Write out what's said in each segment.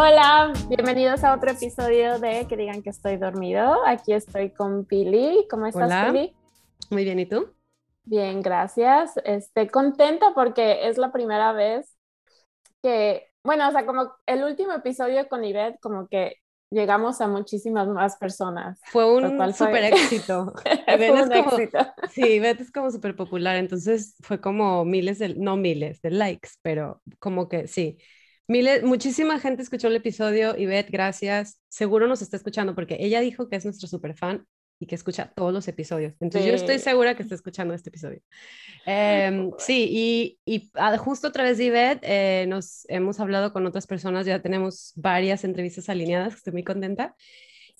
Hola, bienvenidos a otro episodio de Que digan que estoy dormido. Aquí estoy con Pili. ¿Cómo estás, Hola. Pili? Muy bien, ¿y tú? Bien, gracias. Estoy contenta porque es la primera vez que, bueno, o sea, como el último episodio con Ivette, como que llegamos a muchísimas más personas. Fue un súper éxito. Fue Ivette es un como- éxito. Sí, Beth es como súper popular, entonces fue como miles de, no miles de likes, pero como que sí. Miles, muchísima gente escuchó el episodio y Beth, gracias. Seguro nos está escuchando porque ella dijo que es nuestro super fan y que escucha todos los episodios. Entonces yo estoy Sí. segura que está escuchando este episodio. Em, sí, y, y ah, justo a través de Ivette eh, nos hemos hablado con otras personas, ya tenemos varias entrevistas alineadas, estoy muy contenta.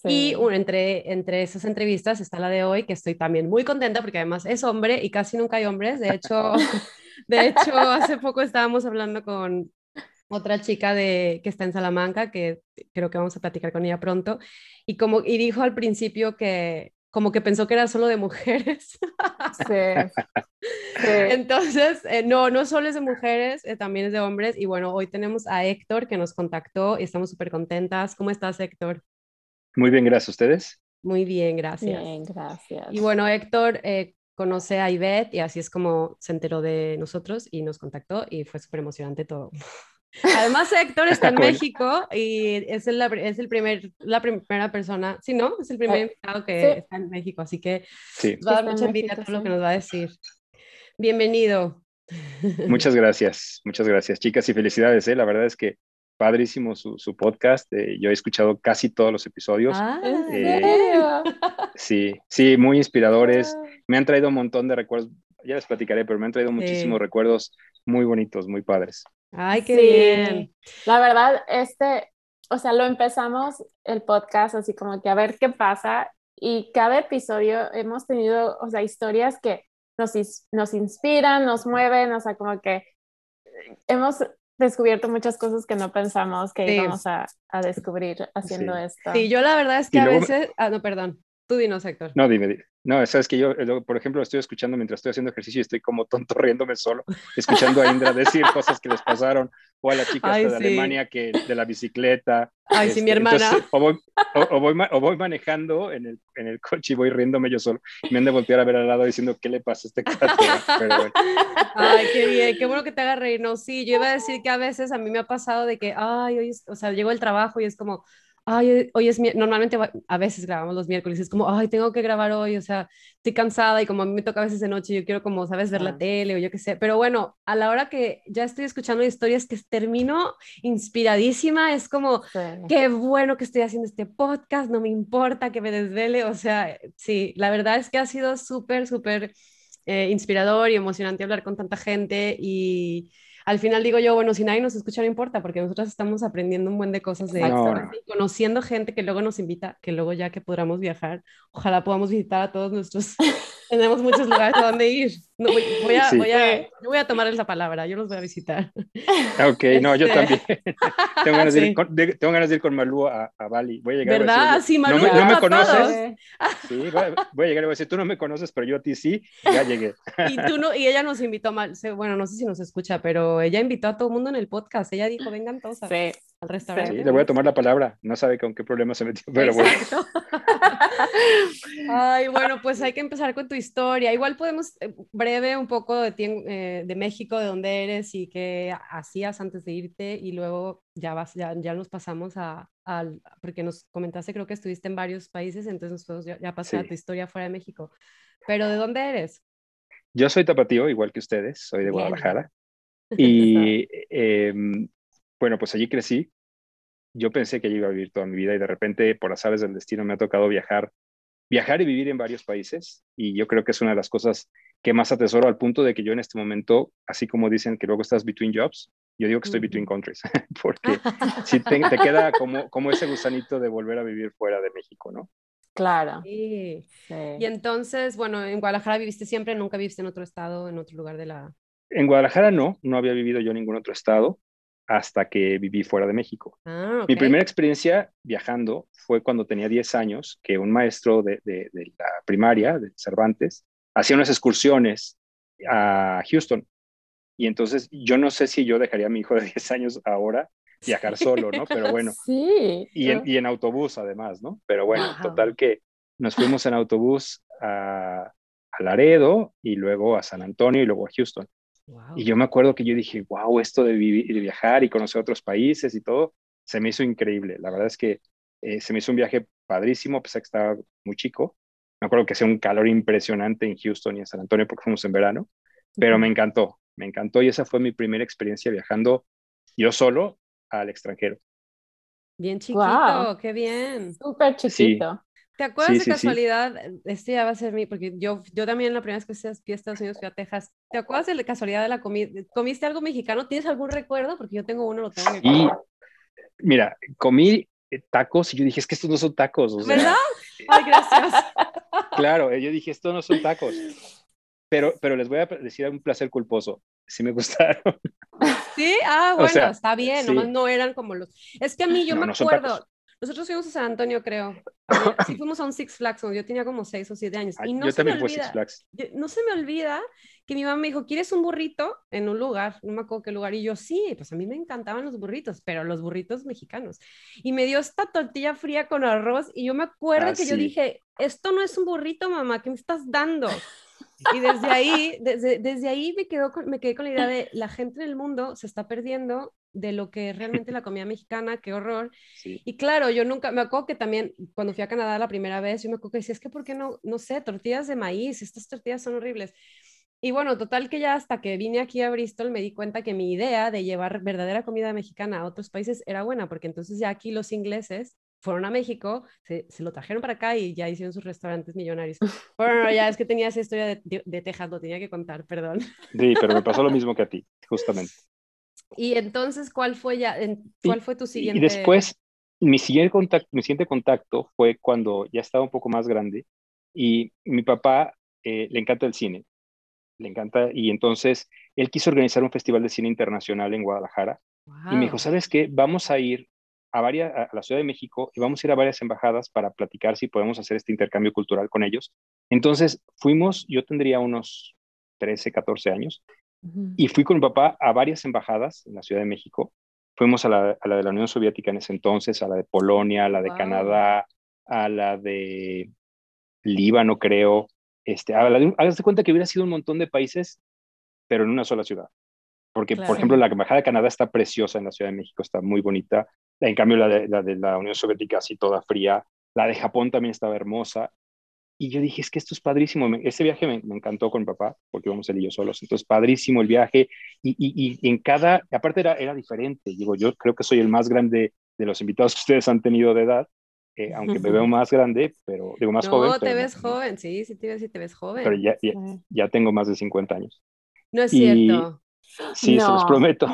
Y Sí. un- entre, entre esas entrevistas está la de hoy, que estoy también muy contenta porque además es hombre y casi nunca hay hombres. De hecho, de hecho hace poco estábamos hablando con otra chica de, que está en Salamanca, que creo que vamos a platicar con ella pronto, y, como, y dijo al principio que como que pensó que era solo de mujeres. Sí. Sí. Entonces, eh, no, no solo es de mujeres, eh, también es de hombres. Y bueno, hoy tenemos a Héctor que nos contactó y estamos súper contentas. ¿Cómo estás, Héctor? Muy bien, gracias a ustedes. Muy bien, gracias. Bien, gracias. Y bueno, Héctor eh, conoce a Ivette y así es como se enteró de nosotros y nos contactó y fue súper emocionante todo. Además, Héctor está en. México y es el, es el primer, la primera persona, sí, ¿no? Es el primer Eh, invitado que sí. está en México, así que Sí, nos va a dar mucha envidia todo lo que nos va a decir. Bienvenido. muchas gracias, muchas gracias, chicas, y felicidades. ¿eh? La verdad es que padrísimo su, su podcast. eh, yo he escuchado casi todos los episodios. Ah, ¿En Eh, serio? Sí, sí, muy inspiradores. Ah. Me han traído un montón de recuerdos. Ya les platicaré, pero me han traído muchísimos Sí. recuerdos muy bonitos, muy padres. Ay, qué Sí. bien. La verdad, este, o sea, lo empezamos el podcast así como que a ver qué pasa y cada episodio hemos tenido, o sea, historias que nos, nos inspiran, nos mueven, o sea, como que hemos descubierto muchas cosas que no pensamos que Sí. íbamos a, a descubrir haciendo Sí. esto. Sí, yo la verdad es Y que a veces, ah, no, perdón, tú dinos, Héctor. No, dime, dime. No, sabes que yo, eh, por ejemplo, lo estoy escuchando mientras estoy haciendo ejercicio y estoy como tonto riéndome solo, escuchando a Indra decir cosas que les pasaron, o a la chica Ay, esta de sí. Alemania que de la bicicleta. Ay, sí, mi Este, entonces, hermana. o, voy, o, o voy, o voy manejando en el, en el coche y voy riéndome yo solo. Y me han de voltear a ver al lado diciendo, ¿qué le pasa a este? Pero bueno, Ay, qué bien, qué bueno que te haga reír. No, sí, yo iba a decir que a veces a mí me ha pasado de que, ay, hoy o sea, llego al trabajo y es como, ay, hoy es, mi- normalmente a veces grabamos los miércoles, es como, ay, tengo que grabar hoy, o sea, estoy cansada y como a mí me toca a veces de noche, yo quiero como, sabes, ver la Ah. tele o yo qué sé, pero bueno, a la hora que ya estoy escuchando historias que termino inspiradísima, es como, Sí. qué bueno que estoy haciendo este podcast, no me importa que me desvele, o sea, sí, la verdad es que ha sido súper, súper eh, inspirador y emocionante hablar con tanta gente y al final digo yo, bueno, si nadie nos escucha no importa, porque nosotros estamos aprendiendo un buen de cosas de No, no. conociendo gente que luego nos invita, que luego ya que podamos viajar, ojalá podamos visitar a todos nuestros, tenemos muchos lugares a donde ir. No, voy, voy a, Sí. voy, a, yo voy a tomar esa palabra, yo los voy a visitar. Ok, no, yo Este- también. tengo, ganas de ir con, de- tengo ganas de ir con Malú a, a Bali. Voy a llegar a ¿Verdad? decirle, Sí, Malú, no me, no me a conoces. Sí, voy a, voy a llegar y voy a decir, tú no me conoces, pero yo a ti sí, ya llegué. Y tú no, y ella nos invitó mal, se- bueno, no sé si nos escucha, pero ella invitó a todo el mundo en el podcast. Ella dijo, vengan todos a- Sí. Al restaurante. Sí, le voy a tomar la palabra. No sabe con qué problema se metió, pero bueno. Ay, bueno, pues hay que empezar con tu historia. Igual podemos, eh, breve, un poco de, ti eh, de México, de dónde eres y qué hacías antes de irte y luego ya, vas, ya, ya nos pasamos a, al, porque nos comentaste, creo que estuviste en varios países, entonces nos podemos ya, ya pasar a tu historia fuera de México. Pero ¿de dónde eres? Yo soy tapatío, igual que ustedes, soy de Bien. Guadalajara. Y em, bueno, pues allí crecí. Yo pensé que allí iba a vivir toda mi vida y de repente, por azares del destino, me ha tocado viajar, viajar y vivir en varios países. Y yo creo que es una de las cosas que más atesoro al punto de que yo en este momento, así como dicen que luego estás between jobs, yo digo que estoy between countries, porque sí te, te queda como, como ese gusanito de volver a vivir fuera de México, ¿no? Claro. Sí. sí. Y entonces, bueno, en Guadalajara viviste siempre, nunca viviste en otro estado, en otro lugar de la... En Guadalajara no, no había vivido yo en ningún otro estado hasta que viví fuera de México. Ah, Mi primera experiencia viajando fue cuando tenía 10 años, que un maestro de, de- de la primaria, de Cervantes, hacía unas excursiones a Houston. Y entonces yo no sé si yo dejaría a mi hijo de 10 años ahora viajar solo, ¿no? Pero bueno. Sí. Y en, y en autobús además, ¿no? Pero bueno, total que nos fuimos en autobús a, a Laredo y luego a San Antonio y luego a Houston. Y yo me acuerdo que yo dije, wow, esto de, vivir, de viajar y conocer otros países y todo, se me hizo increíble. La verdad es que eh, se me hizo un viaje padrísimo, pesar que estaba muy chico. Me acuerdo que hacía un calor impresionante en Houston y en San Antonio porque fuimos en verano, pero me encantó, me encantó y esa fue mi primera experiencia viajando yo solo al extranjero. Bien chiquito, qué bien. Súper chiquito. ¿Te acuerdas de casualidad? Este ya va a ser mi, porque yo, yo también la primera vez que fui a Estados Unidos, fui a Texas. ¿Te acuerdas de la casualidad de la comida? ¿Comiste algo mexicano? ¿Tienes algún recuerdo? Porque yo tengo uno, lo tengo Y, mira, comí eh, tacos y yo dije, es que estos no son tacos. O sea, ¿Verdad? Ay, gracias. Claro, yo dije, estos no son tacos. Pero, pero les voy a decir un placer culposo. Sí me gustaron. Sí, ah, bueno, está bien, nomás no eran como los... Es que a mí yo me acuerdo, nosotros fuimos a San Antonio, creo. Sí, fuimos a un Six Flags yo tenía como seis o siete años. Y no yo se también me olvida, Six Flags. no se me olvida que mi mamá me dijo, ¿quieres un burrito en un lugar? No me acuerdo qué lugar. Y yo, sí, pues a mí me encantaban los burritos, pero los burritos mexicanos. Y me dio esta tortilla fría con arroz y yo me acuerdo Ah, que yo sí. dije, esto no es un burrito, mamá, ¿qué me estás dando? Y desde ahí, desde, desde ahí me, quedo con- me quedé con la idea de la gente en el mundo se está perdiendo de lo que es realmente la comida mexicana, qué horror. Sí. Y claro, yo nunca, me acuerdo que también cuando fui a Canadá la primera vez, yo me acuerdo que decía, es que ¿por qué no, no sé, tortillas de maíz? Estas tortillas son horribles. Y bueno, total que ya hasta que vine aquí a Bristol me di cuenta que mi idea de llevar verdadera comida mexicana a otros países era buena, porque entonces ya aquí los ingleses fueron a México, se, se lo trajeron para acá y ya hicieron sus restaurantes millonarios. Bueno, no, ya es que tenía esa historia de, de, de Texas, lo tenía que contar, perdón. Sí, pero me pasó lo mismo que a ti, justamente. Y entonces, ¿cuál fue ya, en, cuál fue tu siguiente? Y después, mi siguiente, contacto, mi siguiente contacto fue cuando ya estaba un poco más grande y mi papá eh, le encanta el cine, le encanta, y entonces él quiso organizar un festival de cine internacional en Guadalajara y me dijo. ¿sabes qué? Vamos a ir a, varias, a la Ciudad de México y vamos a ir a varias embajadas para platicar si podemos hacer este intercambio cultural con ellos. Entonces fuimos, yo tendría unos 13, 14 años, Y fui con mi papá a varias embajadas en la Ciudad de México. Fuimos a la, a la de la Unión Soviética en ese entonces, a la de Polonia, a la de Wow. Canadá, a la de Líbano, creo. Este, a la de, hágase cuenta que hubiera sido un montón de países, pero en una sola ciudad. Porque, Claro. por ejemplo, la Embajada de Canadá está preciosa en la Ciudad de México, está muy bonita. En cambio, la de la, de la Unión Soviética así toda fría. La de Japón también estaba hermosa. Y yo dije, es que esto es padrísimo. Me- Ese viaje me, me encantó con mi papá, porque íbamos él y yo solos. Entonces, padrísimo el viaje. Y, y, y en cada, aparte era, era diferente. Digo, yo creo que soy el más grande de los invitados que ustedes han tenido de edad, eh, aunque me veo más grande, pero digo, más no, joven. te pero ves no- joven, sí, sí te ves, sí te ves joven. Pero ya, ya, ya tengo más de 50 años. No es y- cierto. Sí, se los No. No, prometo.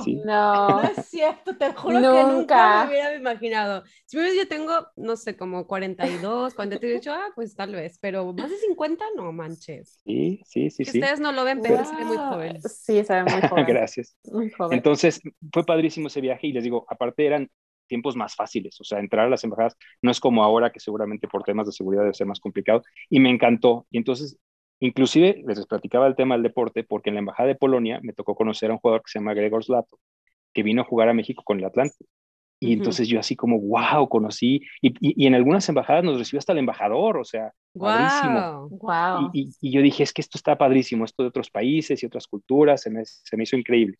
Sí, sí. No. no es cierto, te juro que nunca Nunca. me hubiera imaginado. Si me ves, yo tengo, no sé, como 42, 43, he dicho, ah, pues tal vez, pero más de 50, no manches. Sí, sí, sí, Que sí. ustedes no lo ven, pero se ve muy Wow. joven. Sí, se ve muy joven. Gracias. Muy joven. Entonces, fue padrísimo ese viaje y les digo, aparte eran tiempos más fáciles, o sea, entrar a las embajadas no es como ahora que seguramente por temas de seguridad debe ser más complicado y me encantó. Y entonces, inclusive les platicaba el tema del deporte porque en la embajada de Polonia me tocó conocer a un jugador que se llama Gregor Zlato, que vino a jugar a México con el Atlante. Y entonces yo así como, wow, conocí, y, y, y en algunas embajadas nos recibió hasta el embajador, o sea, padrísimo. Wow. Wow. Y, y- yo dije, es que esto está padrísimo, esto de otros países y otras culturas, se me, se me hizo increíble.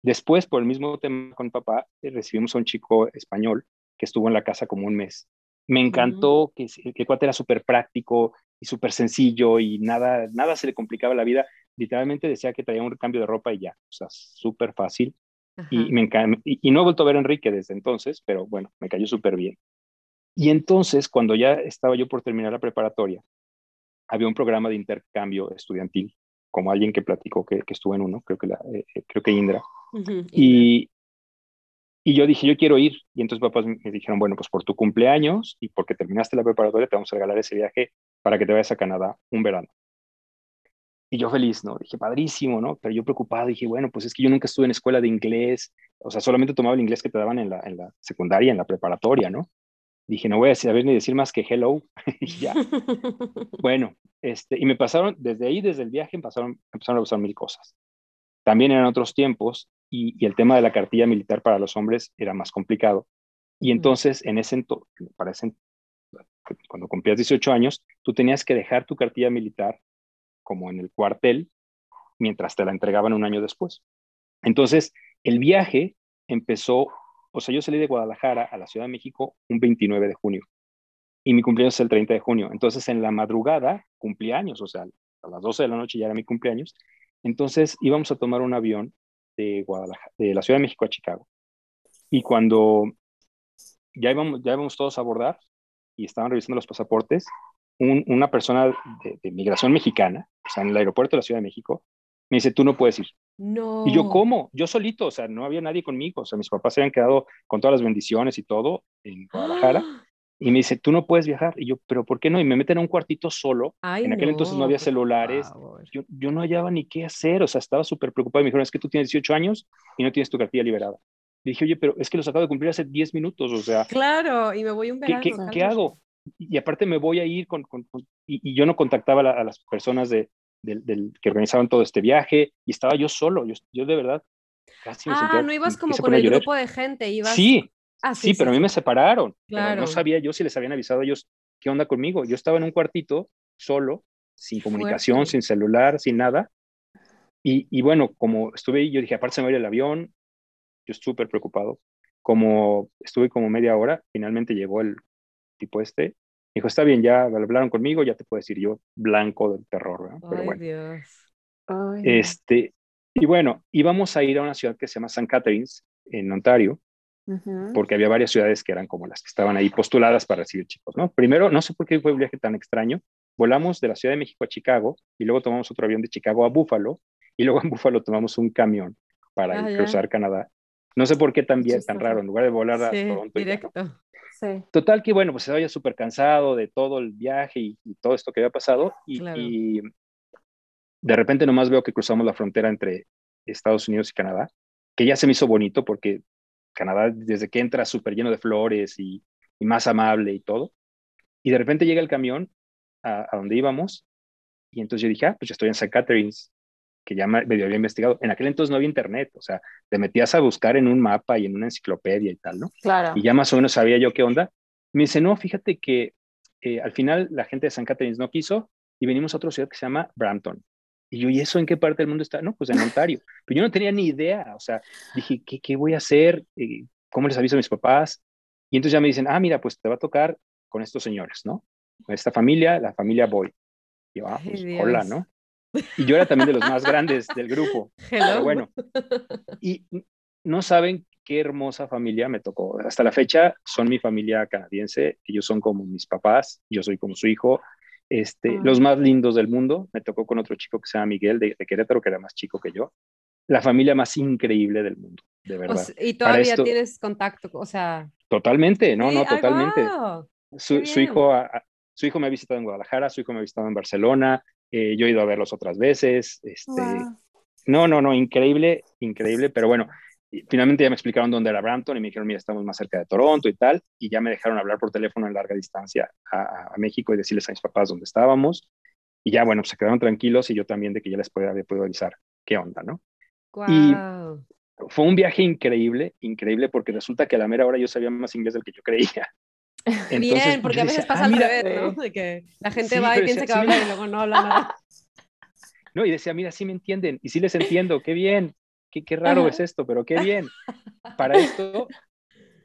Después, por el mismo tema con papá, eh, recibimos a un chico español que estuvo en la casa como un mes. Me encantó que, que el cuate era súper práctico y súper sencillo y nada, nada se le complicaba la vida. Literalmente decía que traía un cambio de ropa y ya, o sea, súper fácil. Ajá. Y, me y, y no he vuelto a ver a Enrique desde entonces, pero bueno, me cayó súper bien. Y entonces, cuando ya estaba yo por terminar la preparatoria, había un programa de intercambio estudiantil, como alguien que platicó que, que estuvo en uno, creo que, la, eh, eh, creo que Indra. Ujú, Y, y yo dije, yo quiero ir. Y entonces papás me dijeron, bueno, pues por tu cumpleaños y porque terminaste la preparatoria, te vamos a regalar ese viaje para que te vayas a Canadá un verano. Y yo feliz, ¿no? Dije, padrísimo, ¿no? Pero yo preocupado, dije, bueno, pues es que yo nunca estuve en escuela de inglés, o sea, solamente tomaba el inglés que te daban en la, en la secundaria, en la preparatoria, ¿no? Dije, no voy a saber ni decir más que hello, y ya. Bueno, este, y me pasaron, desde ahí, desde el viaje, empezaron, empezaron a pasar mil cosas. También eran otros tiempos y, el tema de la cartilla militar para los hombres era más complicado. Y entonces, en ese entonces, cuando cumplías 18 años, tú tenías que dejar tu cartilla militar como en el cuartel mientras te la entregaban un año después. Entonces, el viaje empezó, o sea, yo salí de Guadalajara a la Ciudad de México un 29 de junio y mi cumpleaños es el 30 de junio. Entonces, en la madrugada, cumpleaños, o sea, a las 12 de la noche ya era mi cumpleaños. Entonces, íbamos a tomar un avión de, Guadalajara, de la Ciudad de México a Chicago. Y cuando ya íbamos, ya íbamos todos a abordar y estaban revisando los pasaportes, una persona de, de, migración mexicana, o sea, en el aeropuerto de la Ciudad de México, me dice, tú no puedes ir. No. Y yo, ¿cómo? Yo solito, o sea, no había nadie conmigo, o sea, mis papás se habían quedado con todas las bendiciones y todo en Guadalajara. Y me dice, tú no puedes viajar. Y yo, ¿pero por qué no? Y me meten a un cuartito solo. en aquel entonces no había celulares. Yo, yo, no hallaba ni qué hacer. O sea, estaba súper preocupado. Y me dijeron, es que tú tienes 18 años y no tienes tu cartilla liberada. Y dije, oye, pero es que los acabo de cumplir hace 10 minutos. O sea. Claro, y me voy un verano. ¿Qué, qué, hago? Y aparte me voy a ir con. con, y, yo no contactaba a, las personas de, del, que organizaban todo este viaje. Y estaba yo solo. Yo, yo de verdad casi me Ah, no ibas como con el grupo de gente. Ibas... Sí, Ah, sí, pero a mí me separaron. no sabía yo si les habían avisado a ellos qué onda conmigo. Yo estaba en un cuartito solo, sin comunicación, sin celular, sin nada. Y, bueno, como estuve ahí, yo dije, aparte se me va el avión, yo súper preocupado. Como estuve como media hora, finalmente llegó el tipo este. Dijo, está bien, ya hablaron conmigo, ya te puedo decir yo, blanco del terror. Pero bueno. Dios. Este, y bueno, íbamos a ir a una ciudad que se llama St. Catharines, en Ontario, porque había varias ciudades que eran como las que estaban ahí postuladas para recibir chicos, ¿no? Primero, no sé por qué fue un viaje tan extraño, volamos de la Ciudad de México a Chicago y luego tomamos otro avión de Chicago a Buffalo y luego en Buffalo tomamos un camión para ah, cruzar Canadá. No sé por qué tan bien, tan raro, en lugar de volar a Toronto. Directo. Sí. Total que bueno, pues se vaya súper cansado de todo el viaje y, todo esto que había pasado y, y, de repente nomás veo que cruzamos la frontera entre Estados Unidos y Canadá, que ya se me hizo bonito porque Canadá, desde que entra súper lleno de flores y, más amable y todo. Y de repente llega el camión a, donde íbamos y entonces yo dije, ah, pues ya estoy en St. Catharines, que ya me, medio había investigado. En aquel entonces no había internet, o sea, te metías a buscar en un mapa y en una enciclopedia y tal, ¿no? Claro. Y ya más o menos sabía yo qué onda. Me dice, no, fíjate que eh, al final la gente de St. Catharines no quiso y venimos a otra ciudad que se llama Brampton. Y yo, ¿y eso en qué parte del mundo está? No, pues en Ontario. Pero yo no tenía ni idea, o sea, dije, ¿qué, qué voy a hacer? Eh, ¿Cómo les aviso a mis papás? Y entonces ya me dicen, ah, mira, pues te va a tocar con estos señores, ¿no? Con esta familia, la familia Boy. Y yo, ah, pues hola, ¿no? Y yo era también de los más grandes del grupo. Pero bueno, y no saben qué hermosa familia me tocó. Hasta la fecha son mi familia canadiense, ellos son como mis papás, yo soy como su hijo, este, Los más lindos del mundo. Me tocó con otro chico que se llama Miguel de, Querétaro, que era más chico que yo. La familia más increíble del mundo, de verdad. y todavía tienes contacto, o sea. Totalmente, no, no, totalmente. Su, hijo, su hijo me ha visitado en Guadalajara, su hijo me ha visitado en Barcelona, eh, yo he ido a verlos otras veces. Este, No, no, no, increíble, increíble, pero bueno, finalmente ya me explicaron dónde era Brampton y me dijeron, mira, estamos más cerca de Toronto y tal, y ya me dejaron hablar por teléfono en larga distancia a, México y decirles a mis papás dónde estábamos. Y ya, bueno, pues se quedaron tranquilos y yo también de que ya les podía, había podido avisar qué onda, ¿no? Y fue un viaje increíble, increíble, porque resulta que a la mera hora yo sabía más inglés del que yo creía. Bien, porque a veces pasa ah, al revés, ¿no? De que la gente va y piensa que habla y luego no habla nada. No, y decía, mira, sí me entienden, y sí les entiendo, qué bien qué, raro es esto, pero qué bien. Para esto,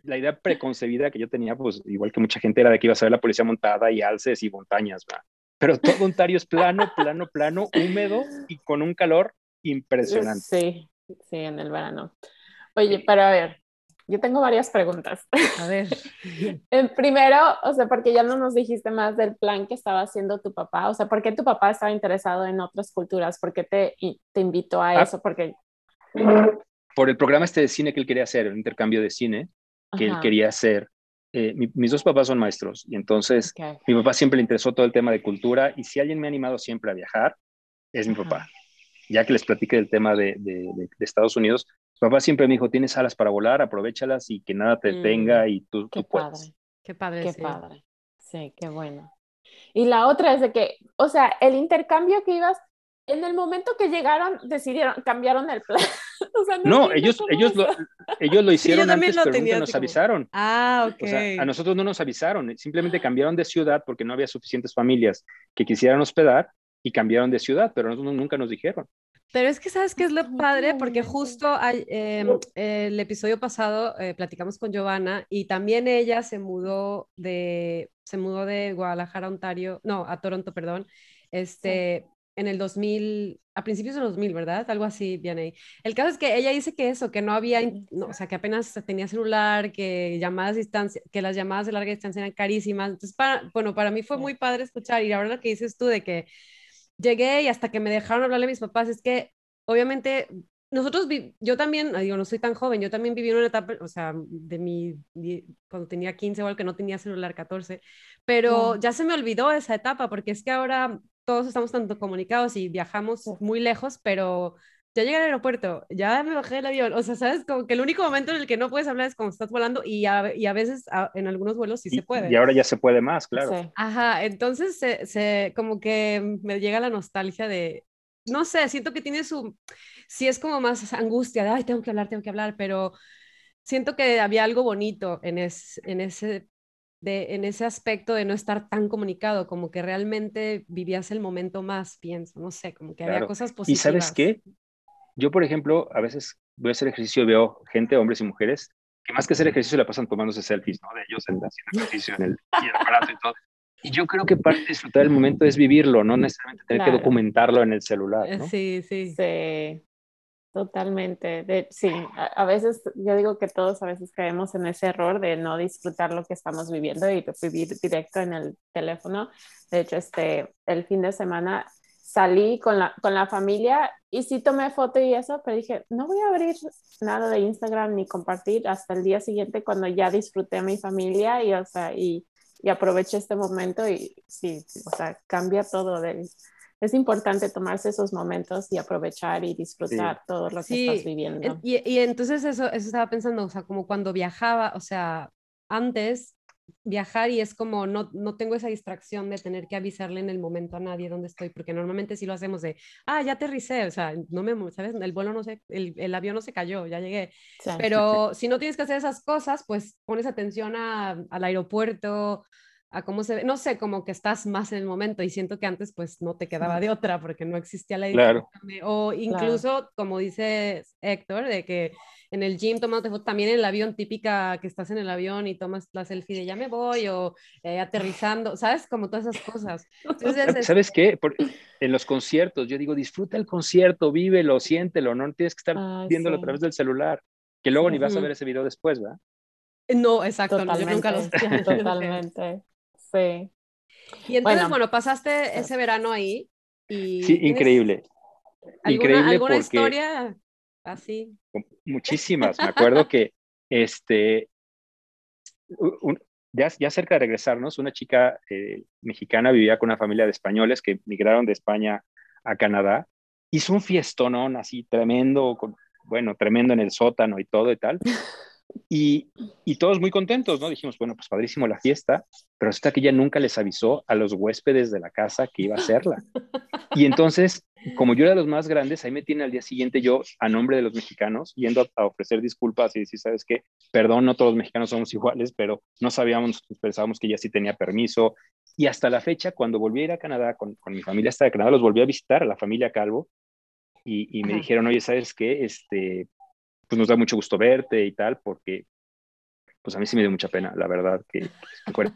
la idea preconcebida que yo tenía, pues igual que mucha gente, era de que iba a ser la policía montada y alces y montañas, ¿va? Pero todo Ontario es plano, plano, plano, húmedo y con un calor impresionante. Sí, sí, en el verano. Oye, para ver, yo tengo varias preguntas. A ver. Primero, o sea, porque ya no nos dijiste más del plan que estaba haciendo tu papá, o sea, ¿por qué tu papá estaba interesado en otras culturas? ¿Por qué te, te invitó a ah. eso? Porque por el programa este de cine que él quería hacer, el intercambio de cine que él quería hacer. Eh, mis dos papás son maestros y entonces mi papá siempre le interesó todo el tema de cultura y si alguien me ha animado siempre a viajar, es mi papá. Ya que les platiqué del tema de, de, Estados Unidos, papá siempre me dijo, tienes alas para volar, aprovechalas y que nada te detenga mm, y tú, qué tú puedes. Qué padre. Qué padre. Sí, qué bueno. Y la otra es de que, o sea, el intercambio que ibas, en el momento que llegaron, decidieron, cambiaron el plan. no, ellos, ellos, lo, ellos lo hicieron antes, pero nunca nos avisaron. Ah, ok. a nosotros no nos avisaron, simplemente cambiaron de ciudad porque no había suficientes familias que quisieran hospedar y cambiaron de ciudad, pero nosotros nunca nos dijeron. Pero es que sabes que es lo padre, porque justo em, el episodio pasado eh, platicamos con Giovanna y también ella se mudó de, se mudó de Guadalajara, Ontario, no, a Toronto, perdón, este, en el 2000, a principios del 2000, ¿verdad? Algo así, bien ahí. El caso es que ella dice que eso, que no había, o sea, que apenas tenía celular, que llamadas distancia, que las llamadas de larga distancia eran carísimas. Entonces, para, bueno, para mí fue muy padre escuchar y ahora lo que dices tú de que llegué y hasta que me dejaron hablarle a mis papás, es que obviamente nosotros, yo también, digo, no soy tan joven, yo también viví en una etapa, o sea, de mi, cuando tenía 15 o algo que no tenía celular 14, pero ya se me olvidó esa etapa porque es que ahora todos estamos tanto comunicados y viajamos muy lejos, pero ya llegué al aeropuerto, ya me bajé del avión, o sea, sabes, como que el único momento en el que no puedes hablar es cuando estás volando y a, y a veces en algunos vuelos sí se puede. Y ahora ya se puede más, claro. Ajá, entonces se, se, como que me llega la nostalgia de, no sé, siento que tiene su, sí es como más angustia de, ay, tengo que hablar, tengo que hablar, pero siento que había algo bonito en, es, en ese de, en ese aspecto de no estar tan comunicado, como que realmente vivías el momento más, pienso, no sé, como que había cosas positivas. ¿Y sabes qué? Yo, por ejemplo, a veces voy a hacer ejercicio y veo gente, hombres y mujeres, que más que hacer ejercicio la pasan tomándose selfies, ¿no? De ellos haciendo ejercicio en el, aparato y todo. Y yo creo que parte de disfrutar el momento es vivirlo, no necesariamente tener que documentarlo en el celular. ¿no? Sí, sí. Sí. Totalmente. De, sí, a, veces yo digo que todos a veces caemos en ese error de no disfrutar lo que estamos viviendo y vivir directo en el teléfono. De hecho, este, el fin de semana salí con la, con la familia y sí tomé foto y eso, pero dije, no voy a abrir nada de Instagram ni compartir hasta el día siguiente cuando ya disfruté a mi familia y, o sea, y, y aproveché este momento y sí, o sea, cambia todo del es importante tomarse esos momentos y aprovechar y disfrutar todo lo que estás viviendo. Y, y, entonces eso, eso estaba pensando, o sea, como cuando viajaba, o sea, antes viajar y es como no, no tengo esa distracción de tener que avisarle en el momento a nadie dónde estoy, porque normalmente sí lo hacemos de, ah, ya aterricé, o sea, no me, ¿sabes? El vuelo no se, el, el avión no se cayó, ya llegué. Pero si no tienes que hacer esas cosas, pues pones atención a, al aeropuerto, a cómo se ve, no sé, como que estás más en el momento y siento que antes pues no te quedaba de otra porque no existía la claro. o incluso como dice Héctor de que en el gym tomándote foto, también en el avión típica que estás en el avión y tomas la selfie de ya me voy o eh, aterrizando, ¿sabes? Como todas esas cosas. ¿Sabes qué? en los conciertos yo digo, disfruta el concierto, vívelo, siéntelo, no tienes que estar viéndolo a través del celular, que luego ni vas a ver ese video después, ¿verdad? No, exacto, yo nunca los Totalmente. Sí. Y entonces, bueno, pasaste ese verano ahí. Y sí, increíble. ¿Alguna, ¿alguna historia así? Muchísimas. Me acuerdo que este, ya, ya, cerca de regresarnos, una chica eh, mexicana vivía con una familia de españoles que migraron de España a Canadá. Hizo un fiestonón así tremendo, con, bueno, tremendo en el sótano y todo y tal. Y, todos muy contentos, ¿no? Dijimos, bueno, pues padrísimo la fiesta, pero hasta que ella nunca les avisó a los huéspedes de la casa que iba a hacerla. Y entonces, como yo era de los más grandes, ahí me tiene al día siguiente yo, a nombre de los mexicanos, yendo a, ofrecer disculpas y decir, ¿sabes qué? Perdón, no todos los mexicanos somos iguales, pero no sabíamos, pensábamos que ella sí tenía permiso. Y hasta la fecha, cuando volví a ir a Canadá, con, mi familia hasta de Canadá, los volví a visitar, a la familia Calvo, y, me dijeron, oye, ¿sabes qué? Este, pues nos da mucho gusto verte y tal, porque pues a mí sí me dio mucha pena, la verdad, que,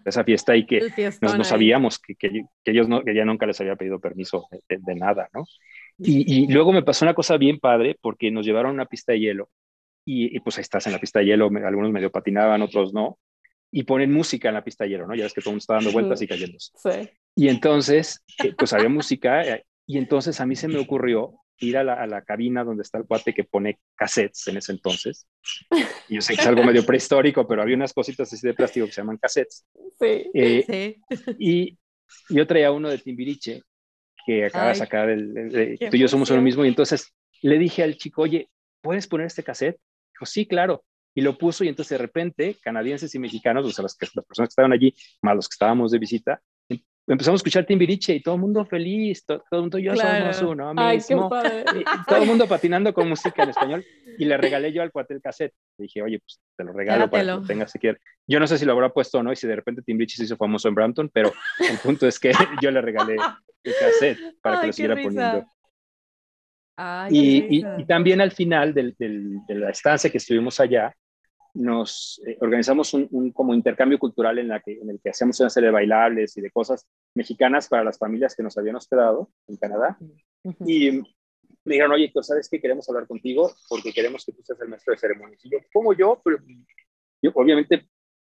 esa fiesta y que no sabíamos que, que, ellos no, que ella nunca les había pedido permiso de, nada, ¿no? Y, y, luego me pasó una cosa bien padre porque nos llevaron a una pista de hielo y, pues ahí estás en la pista de hielo, algunos medio patinaban, otros no, y ponen música en la pista de hielo, ¿no? Ya ves que todo el mundo está dando vueltas y cayéndose. Sí. Y entonces, eh, pues había música eh, y entonces a mí se me ocurrió ir a la, a la, cabina donde está el cuate que pone cassettes en ese entonces. Y yo sé que es algo medio prehistórico, pero había unas cositas así de plástico que se llaman cassettes. Sí. Eh, sí. Y yo traía uno de Timbiriche que acaba de sacar, el, tú y yo somos uno mismo, y entonces le dije al chico, oye, ¿puedes poner este cassette? Dijo, sí, claro. Y lo puso y entonces de repente canadienses y mexicanos, o sea, las, las personas que estaban allí, más los que estábamos de visita, empezamos a escuchar Timbiriche y todo el mundo feliz, todo, el mundo yo somos uno mismo. todo el mundo patinando con música en español y le regalé yo al cuate el cassette. Le dije, oye, pues te lo regalo para que lo tengas si quieres. Yo no sé si lo habrá puesto o no y si de repente Timbiriche se hizo famoso en Brampton, pero el punto es que yo le regalé el cassette para que lo siguiera poniendo. y, y, también al final del, del, de la estancia que estuvimos allá, nos eh, organizamos un, como intercambio cultural en, la que, en el que hacíamos una serie de bailables y de cosas mexicanas para las familias que nos habían hospedado en Canadá. Y me dijeron, oye, ¿sabes qué? Queremos hablar contigo porque queremos que tú seas el maestro de ceremonias. Y yo, ¿cómo yo? Pero yo obviamente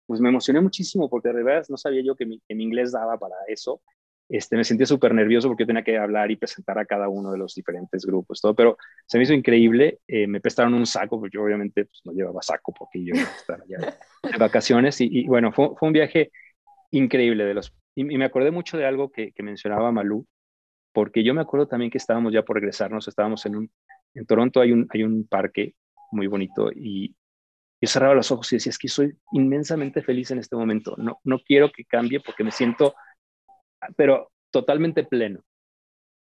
pues me emocioné muchísimo porque de verdad no sabía yo que mi, que mi inglés daba para eso este, me sentía súper nervioso porque tenía que hablar y presentar a cada uno de los diferentes grupos, todo, pero se me hizo increíble. Eh, me prestaron un saco, porque yo obviamente pues, no llevaba saco porque yo iba a estar allá de vacaciones. Y, bueno, fue, fue, un viaje increíble. De los, y, me acordé mucho de algo que, que, mencionaba Malú, porque yo me acuerdo también que estábamos ya por regresarnos, estábamos en un, en Toronto hay un, hay un parque muy bonito y yo cerraba los ojos y decía, es que soy inmensamente feliz en este momento, no, no quiero que cambie porque me siento pero totalmente pleno,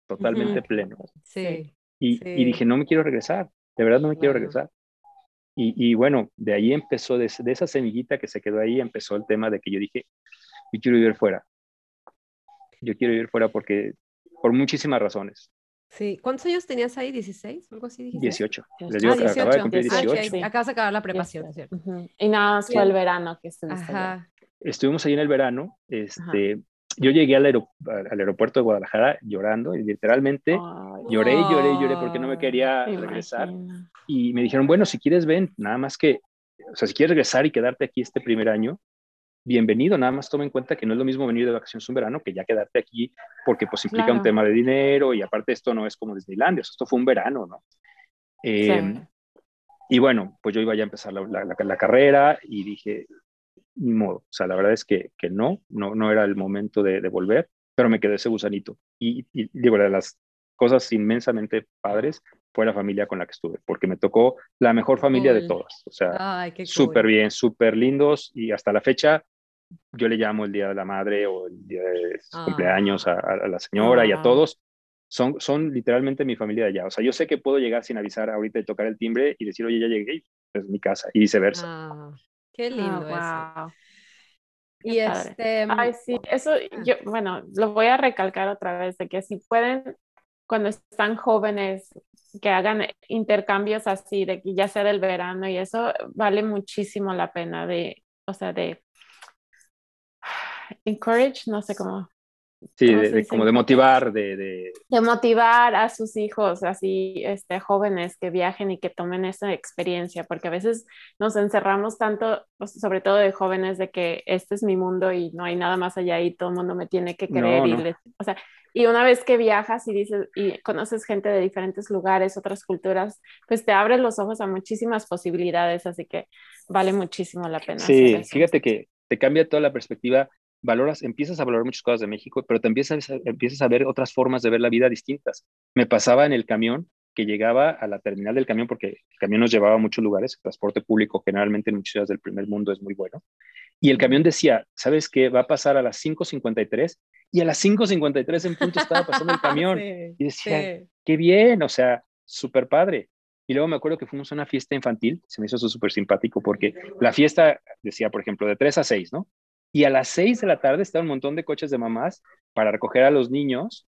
totalmente pleno. Sí. Y, y, dije, no me quiero regresar, de verdad no me quiero regresar. Y, y, bueno, de ahí empezó, de, de, esa semillita que se quedó ahí, empezó el tema de que yo dije, yo quiero vivir fuera. Yo quiero vivir fuera porque, por muchísimas razones. Sí. ¿Cuántos años tenías ahí? ¿16? ¿Algo así? Dijiste? 18. Les digo, ah, 18. acaba de cumplir 18. Ah, okay. Acabas de acabar la preparación, ¿cierto? Y nada más fue el verano que estuviste. Ajá. Estuvimos ahí en el verano. Este, yo llegué al, aeropuerto de Guadalajara llorando y literalmente lloré, lloré, lloré porque no me quería regresar. Y me dijeron, bueno, si quieres ven, nada más que, o sea, si quieres regresar y quedarte aquí este primer año, bienvenido, nada más toma en cuenta que no es lo mismo venir de vacaciones un verano que ya quedarte aquí porque pues implica un tema de dinero y aparte esto no es como Disneylandia, esto fue un verano, ¿no? Em, y bueno, pues yo iba ya a empezar la, la carrera y dije, ni modo. O sea, la verdad es que, que no, no, no era el momento de, de volver, pero me quedé ese gusanito. Y, digo, de las cosas inmensamente padres fue la familia con la que estuve, porque me tocó la mejor familia de todas. O sea, súper bien, súper lindos y hasta la fecha yo le llamo el Día de la Madre o el Día de ah. cumpleaños a, la señora y a ah. todos. Son, son literalmente mi familia de allá. O sea, yo sé que puedo llegar sin avisar ahorita y tocar el timbre y decir, oye, ya llegué, es mi casa, y viceversa. Ah. Qué ah, lindo eso. Y este. Ay, sí, eso ah. yo, bueno, lo voy a recalcar otra vez, de que si pueden, cuando están jóvenes, que hagan intercambios así, de que ya sea del verano y eso, vale muchísimo la pena de, o sea, de encourage, no sé cómo Sí, de, como de motivar, de, de... de... motivar a sus hijos, así, este, jóvenes que viajen y que tomen esa experiencia, porque a veces nos encerramos tanto, pues, sobre todo de jóvenes, de que este es mi mundo y no hay nada más allá y todo el mundo me tiene que creer. y, o sea, y una vez que viajas y dices y conoces gente de diferentes lugares, otras culturas, pues te abres los ojos a muchísimas posibilidades, así que vale muchísimo la pena. Sí, fíjate que te cambia toda la perspectiva valoras, empiezas a valorar muchas cosas de México, pero te empiezas, empiezas a ver otras formas de ver la vida distintas. Me pasaba en el camión que llegaba a la terminal del camión, porque el camión nos llevaba a muchos lugares, el transporte público generalmente en muchas ciudades del primer mundo es muy bueno, y el camión decía, ¿sabes qué? Va a pasar a las 5.53 y a las 5.53 en punto estaba pasando el camión. y decía, qué bien, o sea, súper padre. Y luego me acuerdo que fuimos a una fiesta infantil, se me hizo eso súper simpático porque la fiesta decía, por ejemplo, de 3 a 6, ¿no? Y a las seis de la tarde está un montón de coches de mamás para recoger a los niños,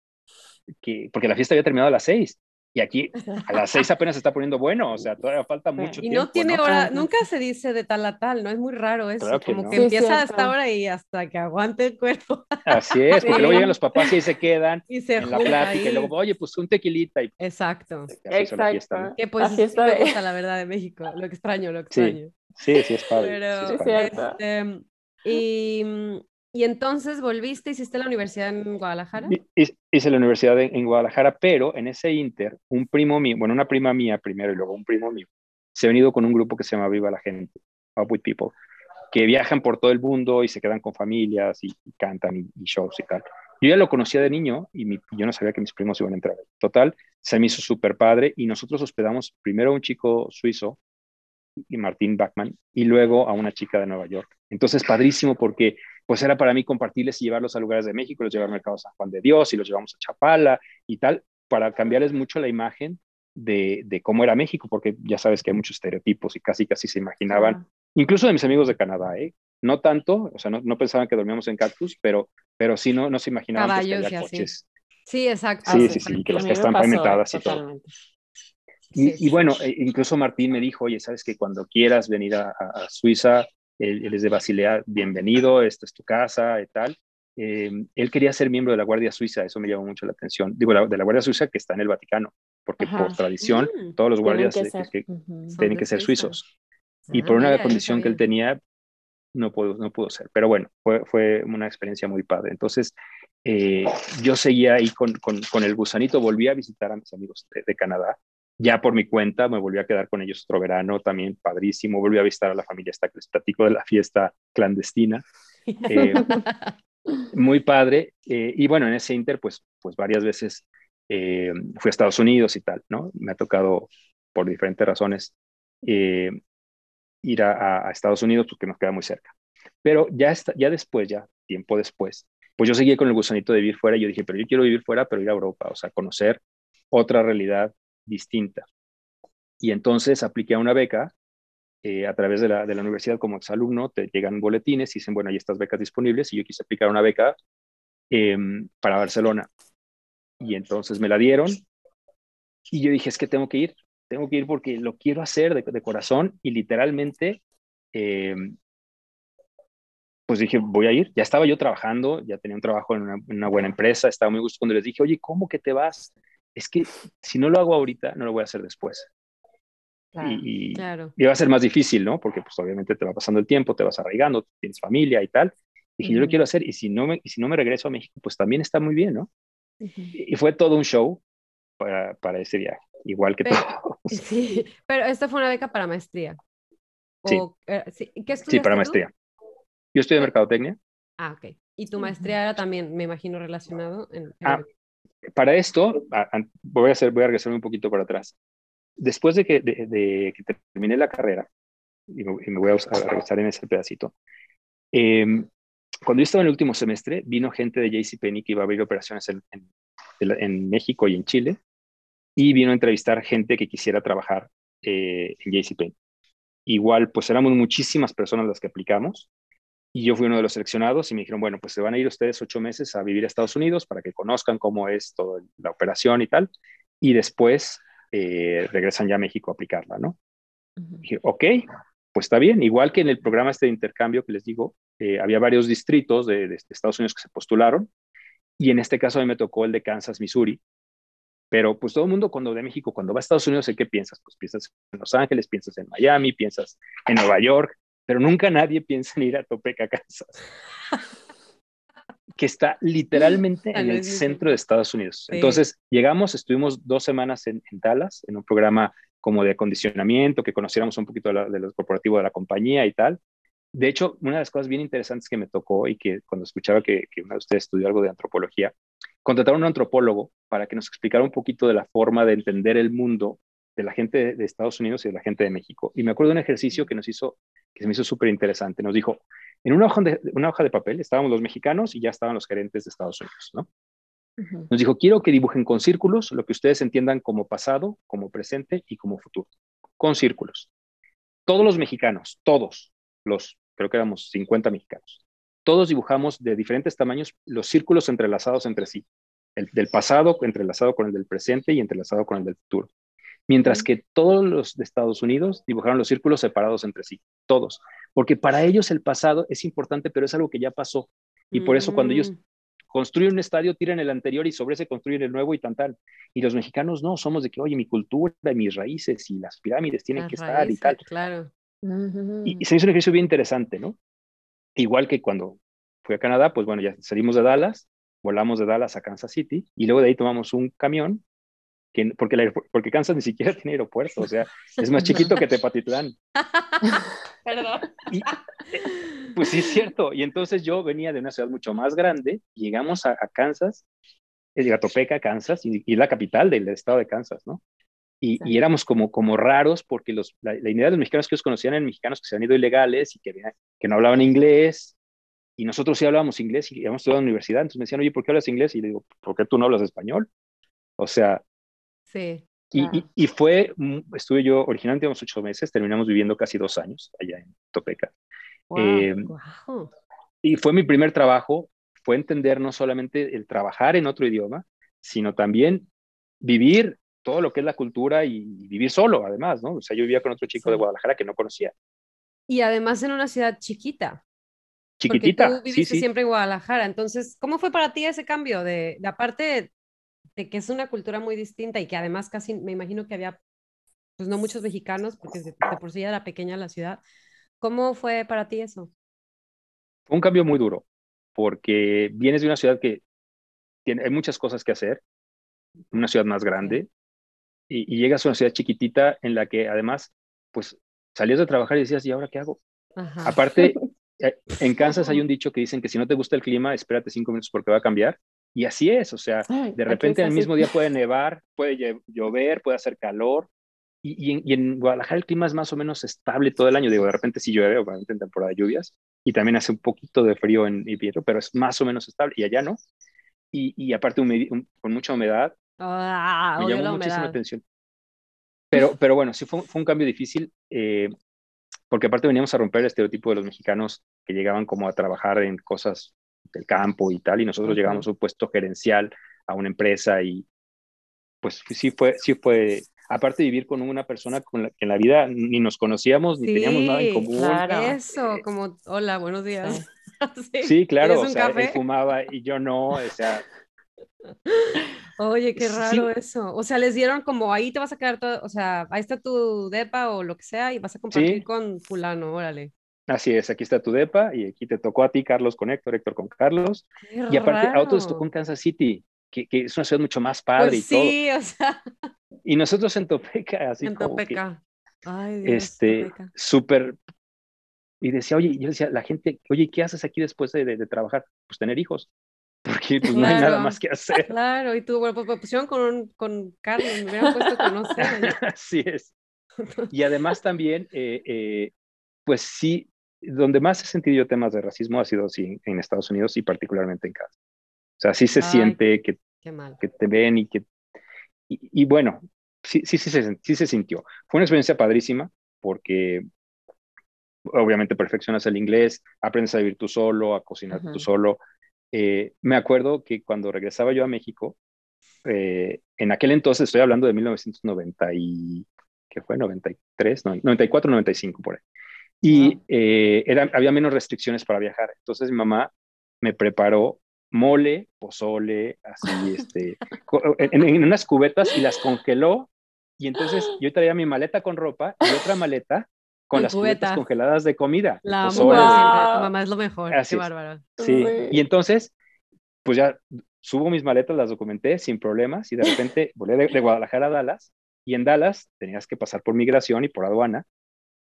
que, porque la fiesta había terminado a las seis. Y aquí a las seis apenas se está poniendo bueno, o sea, todavía falta mucho y tiempo. Y no tiene hora, nunca se dice de tal a tal, ¿no? Es muy raro eso, como que empieza hasta ahora y hasta que aguante el cuerpo. Así es, porque luego llegan los papás y ahí se quedan y se en la plática y luego, oye, pues un tequilita. Y... Exacto. Exacto. Que pues Así es me gusta la verdad de México, lo extraño, lo extraño. Sí, sí, es padre. Pero, sí, es este, y, mm, y entonces volviste, hiciste la universidad en Guadalajara. Hice la universidad en, Guadalajara, pero en ese inter, un primo mío, bueno, una prima mía primero y luego un primo mío, se ha venido con un grupo que se llama Viva la Gente, Up with People, que viajan por todo el mundo y se quedan con familias y, cantan y, shows y tal. Yo ya lo conocía de niño y yo no sabía que mis primos iban a entrar. Total, se me hizo súper padre y nosotros hospedamos primero a un chico suizo y Martín Bachman, y luego a una chica de Nueva York. Entonces, padrísimo porque pues era para mí compartirles y llevarlos a lugares de México, los llevar al Mercado San Juan de Dios y los llevamos a Chapala y tal, para cambiarles mucho la imagen de, de, cómo era México, porque ya sabes que hay muchos estereotipos y casi casi se imaginaban, incluso de mis amigos de Canadá, ¿eh? No tanto, o sea, no, no pensaban que dormíamos en cactus, pero, pero sí no, no se imaginaban Caballos que coches. Sí, exacto. Sí, sí, sí, que las que están pavimentadas y todo. Y, y, bueno, e, incluso Martín me dijo, oye, sabes que cuando quieras venir a, a Suiza, él, es de Basilea, bienvenido, esta es tu casa y tal. Eh, él quería ser miembro de la Guardia Suiza, eso me llamó mucho la atención. Digo, de la Guardia Suiza que está en el Vaticano, porque por tradición mm. todos los guardias tienen que ser, suizos. Y por una condición que él tenía, no pudo, no pudo ser. Pero bueno, fue, fue una experiencia muy padre. Entonces, eh, yo seguía ahí con, con, con, el gusanito, volví a visitar a mis amigos de, Canadá, ya por mi cuenta, me volví a quedar con ellos otro verano, también padrísimo, volví a visitar a la familia esta que les platico de la fiesta clandestina. Eh, muy padre. Eh, y bueno, en ese inter, pues, pues varias veces eh, fui a Estados Unidos y tal, ¿no? Me ha tocado, por diferentes razones, ir a, a, Estados Unidos porque nos queda muy cerca. Pero ya, está, ya después, ya tiempo después, pues yo seguí con el gusanito de vivir fuera y yo dije, pero yo quiero vivir fuera, pero ir a Europa, o sea, conocer otra realidad distinta. Y entonces apliqué a una beca eh, a través de la, de la, universidad como exalumno, te llegan boletines y dicen, bueno, hay estas becas disponibles y yo quise aplicar una beca em, para Barcelona. Y entonces me la dieron y yo dije, es que tengo que ir, tengo que ir porque lo quiero hacer de, corazón y literalmente eh, pues dije, voy a ir. Ya estaba yo trabajando, ya tenía un trabajo en una, buena empresa, estaba muy gusto cuando les dije, oye, ¿cómo que te vas? Es que si no lo hago ahorita, no lo voy a hacer después. y, claro. y, va a ser más difícil, ¿no? Porque pues obviamente te va pasando el tiempo, te vas arraigando, tienes familia y tal. Dije, yo lo quiero hacer y si, no me, y si no me regreso a México, pues también está muy bien, ¿no? y, fue todo un show para, para ese viaje, igual que todo. Sí, pero esta fue una beca para maestría. sí. Eh, ¿Qué sí, para maestría. Yo estoy de mercadotecnia. Ah, ok. ¿Y tu maestría era también, me imagino, relacionado? En... Ah, para esto, voy a, hacer, voy a regresarme un poquito para atrás. Después de que, de, terminé la carrera, y me, voy a, regresar en ese pedacito, em, cuando yo estaba en el último semestre, vino gente de JCPenney que iba a abrir operaciones en, México y en Chile, y vino a entrevistar gente que quisiera trabajar eh, en JCPenney. Igual, pues éramos muchísimas personas las que aplicamos, y yo fui uno de los seleccionados y me dijeron, bueno, pues se van a ir ustedes ocho meses a vivir a Estados Unidos para que conozcan cómo es toda la operación y tal. Y después eh, regresan ya a México a aplicarla, ¿no? dije, ok, pues está bien. Igual que en el programa este de intercambio que les digo, eh, había varios distritos de, de, Estados Unidos que se postularon. Y en este caso a mí me tocó el de Kansas, Missouri. Pero pues todo el mundo cuando de México, cuando va a Estados Unidos, ¿en qué piensas? Pues piensas en Los Ángeles, piensas en Miami, piensas en Nueva York, pero nunca nadie piensa en ir a Topeka, Kansas, que está literalmente en el centro de Estados Unidos. Entonces llegamos, estuvimos dos semanas en, Dallas, en un programa como de acondicionamiento, que conociéramos un poquito de, lo corporativo de la compañía y tal. De hecho, una de las cosas bien interesantes que me tocó y que cuando escuchaba que, que una de ustedes estudió algo de antropología, contrataron a un antropólogo para que nos explicara un poquito de la forma de entender el mundo de la gente de Estados Unidos y de la gente de México. Y me acuerdo de un ejercicio que nos hizo, que se me hizo súper interesante. Nos dijo, en una hoja, de, una hoja de papel estábamos los mexicanos y ya estaban los gerentes de Estados Unidos, ¿no? Nos dijo, quiero que dibujen con círculos lo que ustedes entiendan como pasado, como presente y como futuro. Con círculos. Todos los mexicanos, todos, los, creo que éramos 50 mexicanos, todos dibujamos de diferentes tamaños los círculos entrelazados entre sí. El del pasado entrelazado con el del presente y entrelazado con el del futuro mientras que todos los de Estados Unidos dibujaron los círculos separados entre sí, todos, porque para ellos el pasado es importante, pero es algo que ya pasó. Y por eso cuando ellos mm. construyen un estadio, tiran el anterior y sobre ese construyen el nuevo y tan tal. Y los mexicanos no, somos de que, oye, mi cultura y mis raíces y las pirámides tienen que estar y tal. Claro. Y, se hizo un ejercicio bien interesante, ¿no? Igual que cuando fui a Canadá, pues bueno, ya salimos de Dallas, volamos de Dallas a Kansas City y luego de ahí tomamos un camión porque, porque Kansas ni siquiera tiene aeropuerto, o sea, es más chiquito que Tepatitlán. Perdón. Eh, pues sí, es cierto. Y entonces yo venía de una ciudad mucho más grande, llegamos a, Kansas, es Topeka, Kansas, y, y, la capital del estado de Kansas, ¿no? Y, y éramos como, como raros porque los, la, idea de los mexicanos que ellos conocían eran mexicanos que se han ido ilegales y que, que no hablaban inglés y nosotros sí hablábamos inglés y habíamos estudiado en la universidad, entonces me decían, oye, ¿por qué hablas inglés? Y le digo, ¿por qué tú no hablas español? O sea, sí. Y, y, y, fue, estuve yo originalmente unos ocho meses, terminamos viviendo casi dos años allá en Topeca. Wow, Eh, wow. y fue mi primer trabajo, fue entender no solamente el trabajar en otro idioma, sino también vivir todo lo que es la cultura y vivir solo, además, ¿no? O sea, yo vivía con otro chico Sí. de Guadalajara que no conocía. Y además en una ciudad chiquita. Porque Chiquitita, tú sí, viviste sí. siempre en Guadalajara. Entonces, ¿cómo fue para ti ese cambio? De, de aparte de, que es una cultura muy distinta y que además casi me imagino que había, pues no muchos mexicanos, porque de, de por sí era pequeña la ciudad. ¿Cómo fue para ti eso? Fue un cambio muy duro, porque vienes de una ciudad que tiene, hay muchas cosas que hacer, una ciudad más grande, y, y llegas a una ciudad chiquitita en la que además, pues salías de trabajar y decías, ¿y ahora qué hago? Ajá. Aparte, eh, en Kansas hay un dicho que dicen que si no te gusta el clima, espérate cinco minutos porque va a cambiar. Y así es, o sea, Ay, de repente el mismo día puede nevar, puede llover, puede hacer calor. Y, y en, y en Guadalajara el clima es más o menos estable todo el año. Digo, de repente sí llueve, obviamente en temporada de lluvias, y también hace un poquito de frío en invierno, pero es más o menos estable. Y allá no. Y, y aparte un- con mucha humedad, Ah, me llamó la muchísima atención. Pero, pero bueno, sí fue, fue un cambio difícil, eh, porque aparte veníamos a romper el estereotipo de los mexicanos que llegaban como a trabajar en cosas del campo y tal, y nosotros llegamos a un puesto gerencial a una empresa y pues sí fue, sí fue, aparte de vivir con una persona con la que en la vida ni nos conocíamos, ni teníamos nada en Sí, común. claro. Eso, como, hola, buenos días. Sí. Sí, claro, ¿Quieres o sea, café? él fumaba y yo no, o sea, Oye, qué Sí. raro eso. O sea, les dieron como ahí te vas a quedar todo, o sea, ahí está tu depa o lo que sea y vas a compartir Sí. con fulano, órale. Así es, aquí está tu depa y aquí te tocó a ti, Carlos, con Héctor, Héctor con Carlos. Qué Y aparte, a otros tocó raro. en Kansas City, que, que es una ciudad mucho más padre Pues y todo. sí, o sea, Y nosotros en Topeca, así en como que, Topeca. Ay, Dios, este, súper... Y decía, oye, yo decía, la gente, oye, ¿qué haces aquí después de, de- de trabajar? Pues tener hijos, porque pues, no hay nada Claro. más que hacer. Claro, y tú, bueno, pues me pusieron con, con Carlos, me hubieran puesto con, no sé. Así es. Y además también, eh, eh, pues sí, donde más he sentido yo temas de racismo ha sido sí, en Estados Unidos y particularmente en casa. O sea, sí se Ay. siente que, que te ven y que... Y, y bueno, sí, sí, sí, se, sí se sintió. Fue una experiencia padrísima porque obviamente perfeccionas el inglés, aprendes a vivir tú solo, a cocinar tú solo. Eh, me acuerdo que cuando regresaba yo a México, eh, en aquel entonces, estoy hablando de 1990 y, ¿qué fue? 93, no, 94, 95 por ahí. Y eh, era, había menos restricciones para viajar. Entonces mi mamá me preparó mole, pozole, así, este, co- en, en unas cubetas y las congeló. Y entonces yo traía mi maleta con ropa y otra maleta con las cubetas cubetas. congeladas de comida. La pozole. Wow. Tu mamá es lo mejor. Así Qué es. bárbaro. Sí. Y entonces, pues ya subo mis maletas, las documenté sin problemas y de repente volé de, de Guadalajara a Dallas y en Dallas tenías que pasar por migración y por aduana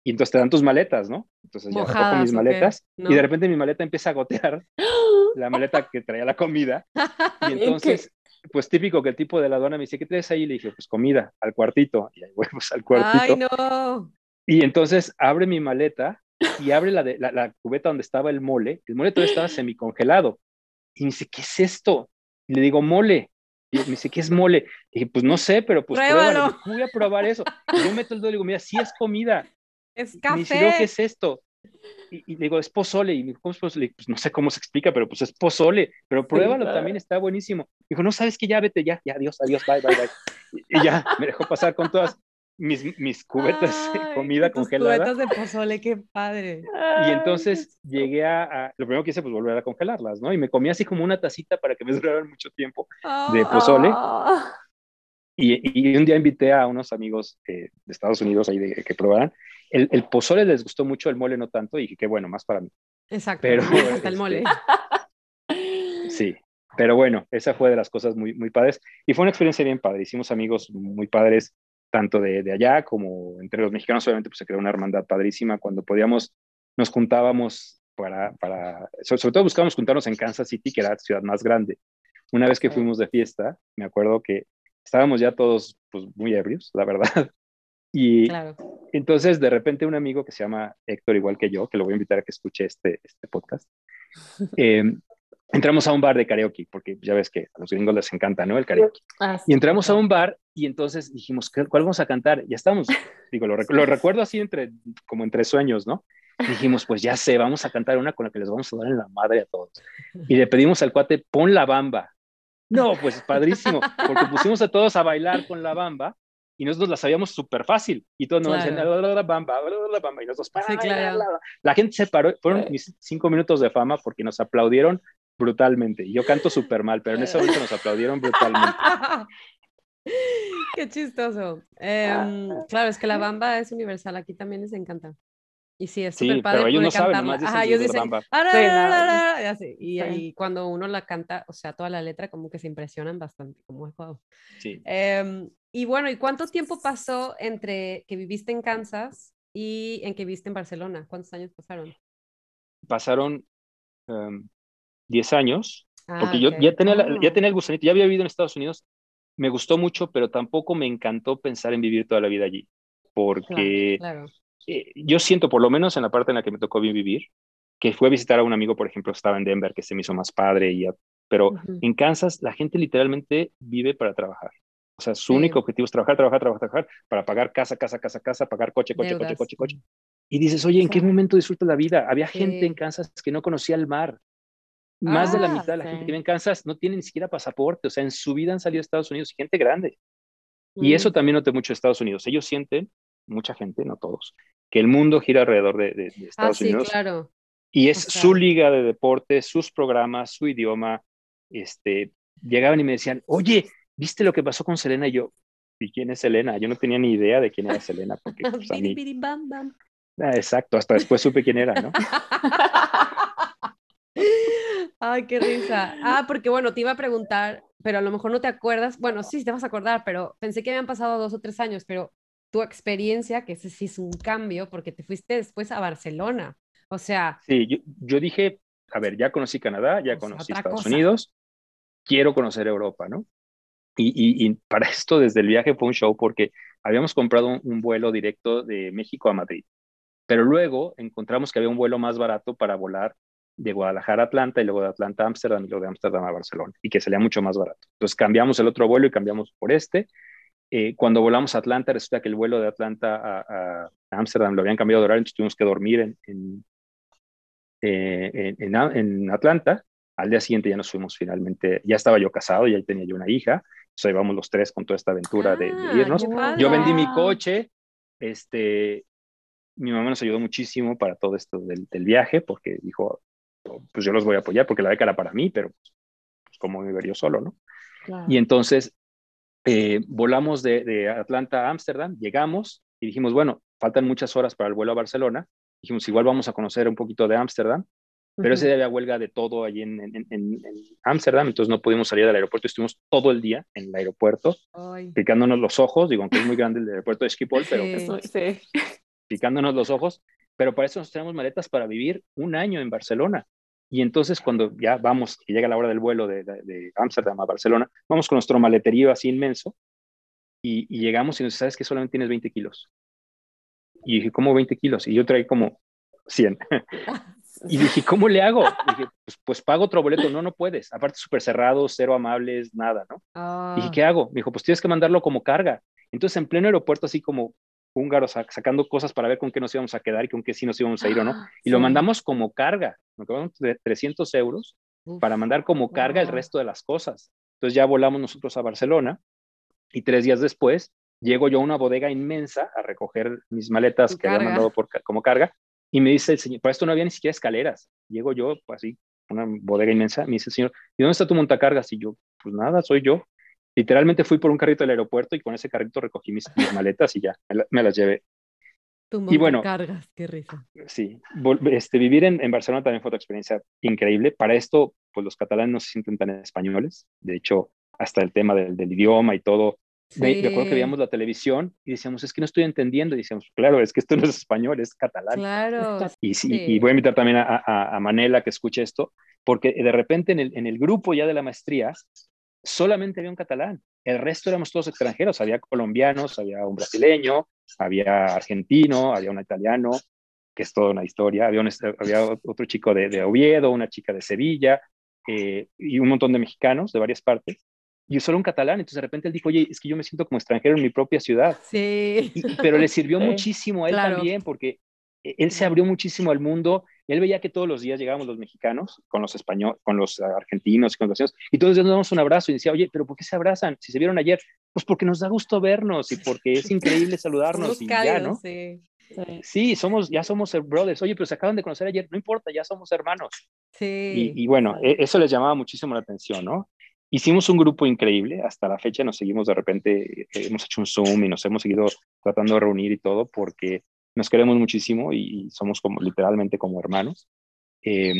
y entonces te dan tus maletas, ¿no? Entonces ya recojo mis maletas ¿No? y de repente mi maleta empieza a gotear, la maleta que traía la comida y entonces, pues típico que el tipo de la aduana me dice, ¿qué traes ahí? Le dije, pues comida, al cuartito. Y ahí voy pues, al cuartito. Ay, no. Y entonces abre mi maleta y abre la, de, la, la cubeta donde estaba el mole. El mole todavía estaba semicongelado. Y me dice, ¿qué es esto? Y le digo, mole. Y me dice, ¿qué es mole? Y dije, pues no sé, pero pues Pruébalo. pruébalo. Y Voy a probar eso. Y yo meto el dedo y digo, mira, sí es comida. Es Y me dice, "No, café. ¿qué es esto? Y, y le digo, es pozole. Y me dijo, ¿cómo es pozole? Pues no sé cómo se explica, pero pues es pozole. Pero pruébalo, claro. también está buenísimo. Dijo, no, sabes que ya vete, ya, ya, adiós, adiós, bye, bye, bye. Y, y ya me dejó pasar con todas mis, mis cubetas de Ay, comida tus congelada. cubetas de pozole, qué padre. Y entonces llegué a, a- lo primero que hice, pues volver a congelarlas, ¿no? Y me comí así como una tacita para que me duraran mucho tiempo. De pozole. Ah. Y, y un día invité a unos amigos eh, de Estados Unidos ahí de, que probaran. El, el pozole les gustó mucho, el mole no tanto, y dije, qué bueno, más para mí. Exacto. Pero, me encanta el este, mole. Sí, pero bueno, esa fue de las cosas muy, muy padres. Y fue una experiencia bien padre. Hicimos amigos muy padres, tanto de, de allá como entre los mexicanos. Obviamente, pues se creó una hermandad padrísima. Cuando podíamos, nos juntábamos para, para sobre, todo buscábamos juntarnos en Kansas City, que era la ciudad más grande. Una vez que fuimos de fiesta, me acuerdo que estábamos ya todos pues, muy ebrios, la verdad. Y entonces de repente un amigo que se llama Héctor, igual que yo, que lo voy a invitar a que escuche este, este podcast, eh, entramos a un bar de karaoke, porque ya ves que a los gringos les encanta, ¿no? El karaoke. Ah, y entramos a un bar y entonces dijimos, ¿cuál vamos a cantar? Ya estamos, digo, lo, recuerdo así entre, como entre sueños, ¿no? dijimos, pues ya sé, vamos a cantar una con la que les vamos a dar en la madre a todos. Y le pedimos al cuate, pon la bamba. No, pues padrísimo, porque pusimos a todos a bailar con la bamba y nosotros la sabíamos súper fácil. Y todos nos decían, la bamba, la bamba, y nosotros, sí, claro. la gente se paró, fueron mis cinco minutos de fama porque nos aplaudieron brutalmente. Y yo canto súper mal, pero en ese momento nos aplaudieron brutalmente. Qué chistoso. Em, claro, es que la bamba es universal, aquí también les encanta. Y sí, es súper padre. Pero ellos no saben, nomás dicen, Ajá, ellos dicen, y, y, cuando uno la canta, o sea, toda la letra, como que se impresionan bastante, como es wow. Sí. Em, y bueno, ¿y cuánto tiempo pasó entre que viviste en Kansas y en que viviste en Barcelona? ¿Cuántos años pasaron? Pasaron um, 10 años, ah, porque yo ya tenía, ya tenía el gusanito, ya había vivido en Estados Unidos, me gustó mucho, pero tampoco me encantó pensar en vivir toda la vida allí, porque eh, yo siento, por lo menos en la parte en la que me tocó vivir, que fue a visitar a un amigo, por ejemplo, estaba en Denver, que se me hizo más padre, y pero en Kansas la gente literalmente vive para trabajar. O sea, su único objetivo es trabajar, trabajar, trabajar, trabajar, para pagar casa, casa, casa, casa, pagar coche, coche, coche, coche, coche. Y dices, oye, ¿en qué momento disfruta la vida? Había gente en Kansas que no conocía el mar, más de la ah, mitad de la gente que vive en Kansas no tiene ni siquiera pasaporte, o sea, en su vida han salido a Estados Unidos gente grande. Y eso también noté mucho en Estados Unidos. Ellos sienten, mucha gente, no todos, que el mundo gira alrededor de, ah, Estados ah, sí, Unidos. Claro. Y es su liga de deporte, sus programas, su idioma. Este, llegaban y me decían, oye, ¿viste lo que pasó con Selena? Y yo, ¿y quién es Selena? Yo no tenía ni idea de quién era Selena. Porque, pues, exacto, hasta después supe quién era, ¿no? Ay, qué risa. Ah, porque bueno, te iba a preguntar, pero a lo mejor no te acuerdas. Bueno, sí, te vas a acordar, pero pensé que habían pasado dos o tres años, pero tu experiencia, que ese sí es un cambio, porque te fuiste después a Barcelona. O sea. Sí, yo, dije, a ver, ya conocí Canadá, ya conocí Estados Unidos, quiero conocer Europa, ¿no? Y, y, para esto, desde el viaje fue un show porque habíamos comprado un vuelo directo de México a Madrid, pero luego encontramos que había un vuelo más barato para volar de Guadalajara a Atlanta y luego de Atlanta a Ámsterdam y luego de Ámsterdam a Barcelona y que salía mucho más barato. Entonces cambiamos el otro vuelo y cambiamos por este. Eh, cuando volamos a Atlanta, resulta que el vuelo de Atlanta a Ámsterdam lo habían cambiado de horario, entonces tuvimos que dormir en, en, eh, en, en, Atlanta. Al día siguiente ya nos fuimos finalmente, ya estaba yo casado, ya tenía yo una hija, entonces íbamos los tres con toda esta aventura de, de, ah, irnos. Yo vendí mi coche, este, mi mamá nos ayudó muchísimo para todo esto del, del, viaje, porque dijo, pues yo los voy a apoyar porque la beca era para mí, pero pues como me yo solo, ¿no? Y entonces eh, volamos de, Atlanta a Ámsterdam, llegamos y dijimos, bueno, faltan muchas horas para el vuelo a Barcelona. Dijimos, igual vamos a conocer un poquito de Ámsterdam, pero ese día había huelga de todo allí en Ámsterdam, entonces no pudimos salir del aeropuerto. Estuvimos todo el día en el aeropuerto, picándonos los ojos. Digo, aunque es muy grande el aeropuerto de Schiphol, pero picándonos los ojos. Pero para eso nos tenemos maletas para vivir un año en Barcelona. Y entonces cuando ya vamos, que llega la hora del vuelo de, Amsterdam a Barcelona, vamos con nuestro maleterío así inmenso y, llegamos y nos dice, ¿sabes que solamente tienes 20 kilos? Y dije, ¿cómo 20 kilos? Y yo traí como 100. y dije, ¿cómo le hago? dije, pues, pues, pago otro boleto. No, no puedes. Aparte, súper cerrado, cero amables, nada, ¿no? Y dije, ah. ¿qué hago? Me dijo, pues tienes que mandarlo como carga. Entonces, en pleno aeropuerto, así como húngaros sacando cosas para ver con qué nos íbamos a quedar y con qué sí nos íbamos a ir o no. Ah, y lo mandamos como carga, nos cobramos de 300 euros para mandar como carga el resto de las cosas. Entonces ya volamos nosotros a Barcelona y tres días después llego yo a una bodega inmensa a recoger mis maletas que había mandado por, como carga y me dice el señor, para esto no había ni siquiera escaleras. Llego yo, pues así, una bodega inmensa, me dice el señor, ¿y dónde está tu montacargas? Y yo, pues nada, soy yo. Literalmente fui por un carrito del aeropuerto y con ese carrito recogí mis, maletas y ya, me, las llevé. y bueno, cargas, qué risa. Sí, este, vivir en, en, Barcelona también fue otra experiencia increíble. Para esto, pues los catalanes no se sienten tan españoles. De hecho, hasta el tema del, del idioma y todo. Sí. Recuerdo que veíamos la televisión y decíamos, es que no estoy entendiendo. Y decíamos, claro, es que esto no es español, es catalán. Claro. Y, sí, y voy a invitar también a, a, a, Manela que escuche esto, porque de repente en el, en el grupo ya de la maestría solamente había un catalán. El resto éramos todos extranjeros. Había colombianos, había un brasileño, había argentino, había un italiano, que es toda una historia, había, había otro chico de, de, Oviedo, una chica de Sevilla eh, y un montón de mexicanos de varias partes. Y solo un catalán, entonces de repente él dijo, oye, es que yo me siento como extranjero en mi propia ciudad. Sí. pero le sirvió muchísimo a él también, porque e, él se abrió muchísimo al mundo. Él veía que todos los días llegábamos los mexicanos con los españoles, con los argentinos, con los y todos los días nos damos un abrazo y decía, oye, pero ¿por qué se abrazan? Si se vieron ayer, pues porque nos da gusto vernos y porque es increíble saludarnos y ya, ¿no? Sí. Sí. somos, ya somos brothers. Oye, pero se acaban de conocer ayer, no importa, ya somos hermanos. Sí. Y, bueno, e, eso les llamaba muchísimo la atención, ¿no? Hicimos un grupo increíble, hasta la fecha nos seguimos de repente, eh, hemos hecho un Zoom y nos hemos seguido tratando de reunir y todo, porque nos queremos muchísimo y, somos como literalmente como hermanos. Eh,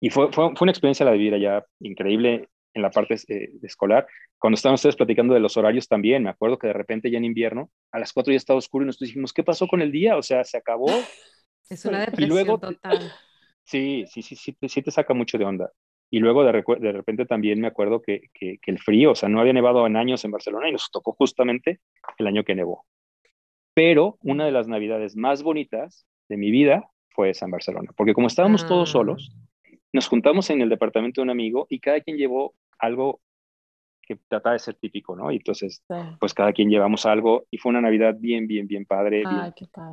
y fue, fue, fue, una experiencia la de vivir allá increíble en la parte eh, escolar. Cuando estaban ustedes platicando de los horarios también, me acuerdo que de repente ya en invierno, a las 4 ya estaba oscuro y nosotros dijimos, ¿qué pasó con el día? O sea, se acabó. Es una depresión y luego, total. Sí, sí, sí, sí, sí, te saca mucho de onda. Y luego de, de repente también me acuerdo que, que, que, el frío, o sea, no había nevado en años en Barcelona y nos tocó justamente el año que nevó. Pero una de las navidades más bonitas de mi vida fue esa en Barcelona, porque como estábamos todos solos, ah. nos juntamos en el departamento de un amigo y cada quien llevó algo que trataba de ser típico, ¿no? Y entonces, pues cada quien llevamos algo y fue una Navidad bien, bien, bien padre,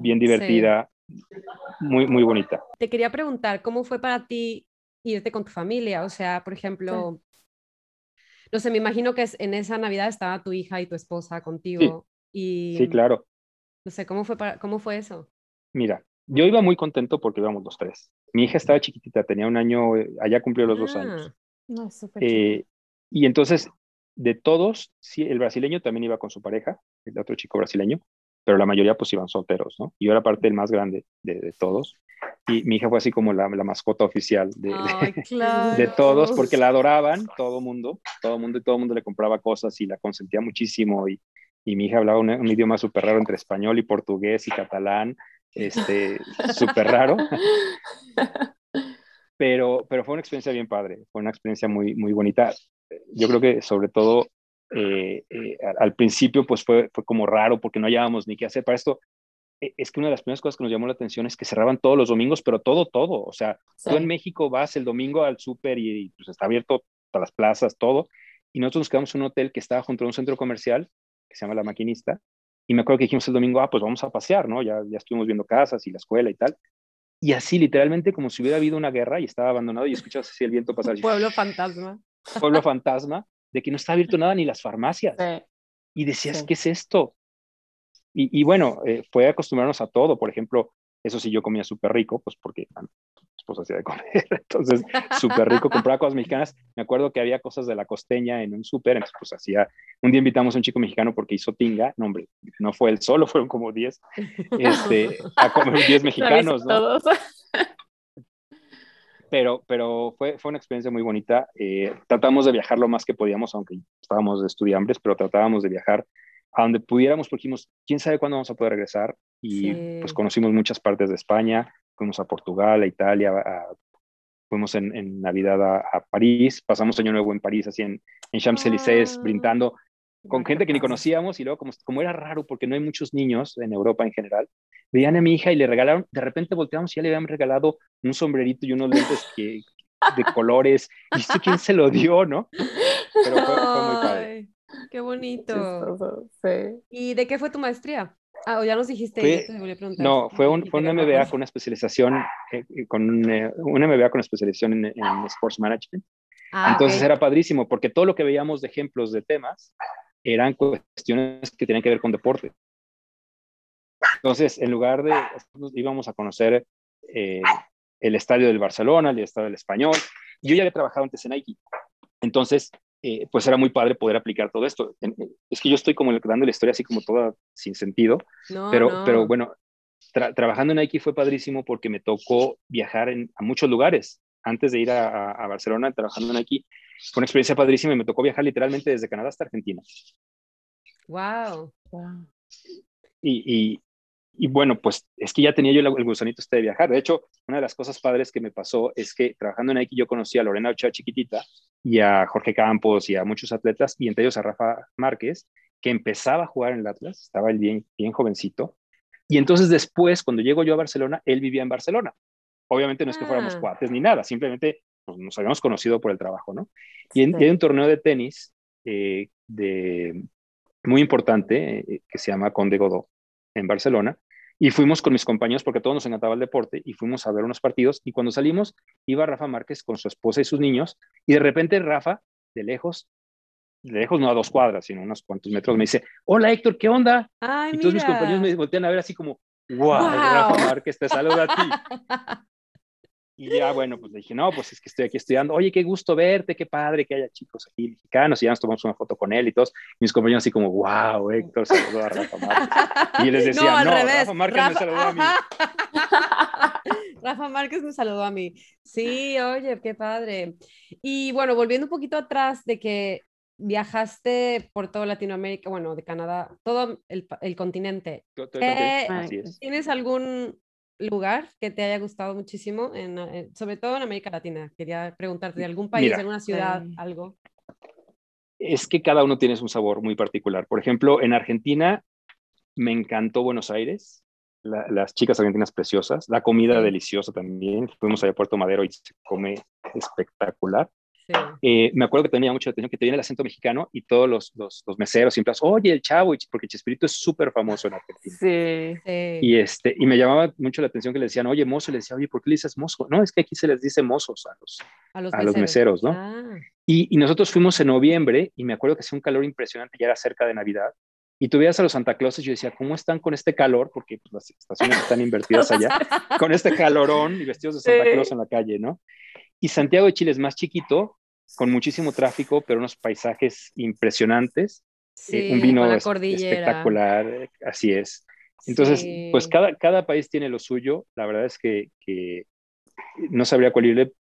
bien, divertida, muy, muy bonita. Te quería preguntar, ¿cómo fue para ti irte con tu familia? O sea, por ejemplo, no sé, me imagino que en esa Navidad estaba tu hija y tu esposa contigo. Y, sí, claro. No sé, ¿cómo fue, para, cómo fue eso? Mira, yo iba muy contento porque íbamos los tres. Mi hija estaba chiquitita, tenía un año, eh, allá cumplió los dos años. Ah. No, eh, y entonces, de todos, sí, el brasileño también iba con su pareja, el otro chico brasileño, pero la mayoría pues iban solteros, ¿no? Yo era parte del más grande de, todos. Y mi hija fue así como la, la mascota oficial de, de, todos, porque la adoraban, todo mundo, todo mundo, y todo mundo le compraba cosas y la consentía muchísimo. Y, y mi hija hablaba un, idioma súper raro entre español y portugués y catalán, este, súper raro. Pero, pero fue una experiencia bien padre, fue una experiencia muy, muy bonita. Yo creo que sobre todo eh, eh, al principio pues fue, fue como raro porque no hallábamos ni qué hacer. Para esto, e, es que una de las primeras cosas que nos llamó la atención es que cerraban todos los domingos, pero todo, todo. O sea, tú en México vas el domingo al súper y, pues está abierto todas las plazas, todo. Y nosotros nos quedamos en un hotel que estaba junto a un centro comercial que se llama La Maquinista. Y me acuerdo que dijimos el domingo, ah, pues vamos a pasear, ¿no? Ya, ya estuvimos viendo casas y la escuela y tal. Y así, literalmente, como si hubiera habido una guerra y estaba abandonado y escuchabas así el viento pasar. Pueblo fantasma. Pueblo fantasma, de que no está abierto nada ni las farmacias. Y decías, ¿qué es esto? Y, y bueno, eh, fue acostumbrarnos a todo. Por ejemplo, eso sí, yo comía súper rico, pues porque esposa hacía de comer. Entonces, súper rico, compraba cosas mexicanas. Me acuerdo que había cosas de la costeña en un súper, entonces pues hacía, un día invitamos a un chico mexicano porque hizo tinga, no hombre, no fue él solo, fueron como 10, este, a comer 10 mexicanos, ¿no? Pero, pero fue, fue una experiencia muy bonita. Eh, tratamos de viajar lo más que podíamos, aunque estábamos de estudiantes, pero tratábamos de viajar a donde pudiéramos, porque dijimos, quién sabe cuándo vamos a poder regresar. Y pues conocimos muchas partes de España, fuimos a Portugal, a Italia, fuimos en, Navidad a, París, pasamos Año Nuevo en París, así en, en Champs-Élysées, ah. brindando con gente que ni conocíamos y luego como, como era raro porque no hay muchos niños en Europa en general, veían a mi hija y le regalaron, de repente volteamos y ya le habían regalado un sombrerito y unos lentes que, de colores, y sé quién se lo dio, ¿no? Pero fue, muy padre. Qué bonito. Sí. ¿Y de qué fue tu maestría? Ah, o ya nos dijiste. no, fue un, fue un MBA con una especialización, eh, eh, con un, eh, un, MBA con especialización en, en Sports Management. Ah, Entonces era padrísimo porque todo lo que veíamos de ejemplos de temas eran cuestiones que tenían que ver con deporte. Entonces, en lugar de, íbamos a conocer el estadio del Barcelona, el estadio del Español. Yo ya había trabajado antes en Nike. Entonces, eh, pues era muy padre poder aplicar todo esto. Eh, es que yo estoy como dando la historia así como toda sin sentido, pero, pero bueno, trabajando en Nike fue padrísimo porque me tocó viajar a muchos lugares. Antes de ir a, Barcelona trabajando en Nike, fue una experiencia padrísima y me tocó viajar literalmente desde Canadá hasta Argentina. Wow. Y, y bueno, pues es que ya tenía yo el, gusanito este de viajar. De hecho, una de las cosas padres que me pasó es que trabajando en Nike yo conocí a Lorena Ochoa chiquitita y a Jorge Campos y a muchos atletas y entre ellos a Rafa Márquez, que empezaba a jugar en el Atlas, estaba él bien, bien jovencito. Y entonces después, cuando llego yo a Barcelona, él vivía en Barcelona. Obviamente no es que fuéramos Ah. cuates ni nada, simplemente pues, nos habíamos conocido por el trabajo, ¿no? Y, en- Sí. y hay un torneo de tenis eh, de, muy importante eh, que se llama Conde Godó en Barcelona. Y fuimos con mis compañeros porque a todos nos encantaba el deporte y fuimos a ver unos partidos. Y cuando salimos, iba Rafa Márquez con su esposa y sus niños. Y de repente Rafa, de lejos, de lejos no a dos cuadras, sino unos cuantos metros, me dice: Hola Héctor, ¿qué onda? Ay, Y todos mis mira. compañeros me voltean a ver así como: ¡Wow! Guau. Rafa Márquez te saluda a ti. Y ya, bueno, pues le dije, no, pues es que estoy aquí estudiando. Oye, qué gusto verte, qué padre que haya chicos aquí mexicanos. Y ya nos tomamos una foto con él y todos. Mis compañeros así como, wow, Héctor saludó a Rafa Márquez. Y les decía, no, al no, revés. Rafa Márquez me saludó a mí. Rafa Márquez me saludó a mí. Sí, oye, qué padre. Y bueno, volviendo un poquito atrás de que viajaste por toda Latinoamérica, bueno, de Canadá, todo el, el continente. Todo- el contexto, Eh, Así es. ¿Tienes algún lugar que te haya gustado muchísimo, en, eh, sobre todo en América Latina? Quería preguntarte de algún país, Mira. alguna ciudad, Sí. algo. Es que cada uno tiene un sabor muy particular. Por ejemplo, en Argentina me encantó Buenos Aires. la- las chicas argentinas preciosas, la comida deliciosa también. Fuimos allá a Puerto Madero y se come espectacular. Sí. Eh, me acuerdo que tenía mucha atención que te viene el acento mexicano y todos los, los, los meseros siempre, oye, el chavo, porque Chespirito es súper famoso en Argentina. Sí. Sí. Y, este, y me llamaba mucho la atención que le decían, oye, mozo, y le decía, oye, ¿por qué le dices mozo? No, es que aquí se les dice mozos a los, a los a los meseros, ¿no? Ah, Y, y nosotros fuimos en noviembre y me acuerdo que hacía un calor impresionante, ya era cerca de Navidad. Y tú veías a los Santa Clauses y yo decía, ¿cómo están con este calor? Porque pues, las estaciones están invertidas allá, con este calorón y vestidos de Santa Sí. Claus en la calle, ¿no? Y Santiago de Chile es más chiquito, con muchísimo tráfico, pero unos paisajes impresionantes. eh, sí, un vino es- espectacular, eh, así es. Entonces, Sí. pues cada, cada país tiene lo suyo. La verdad es que, que no sabría cuál irle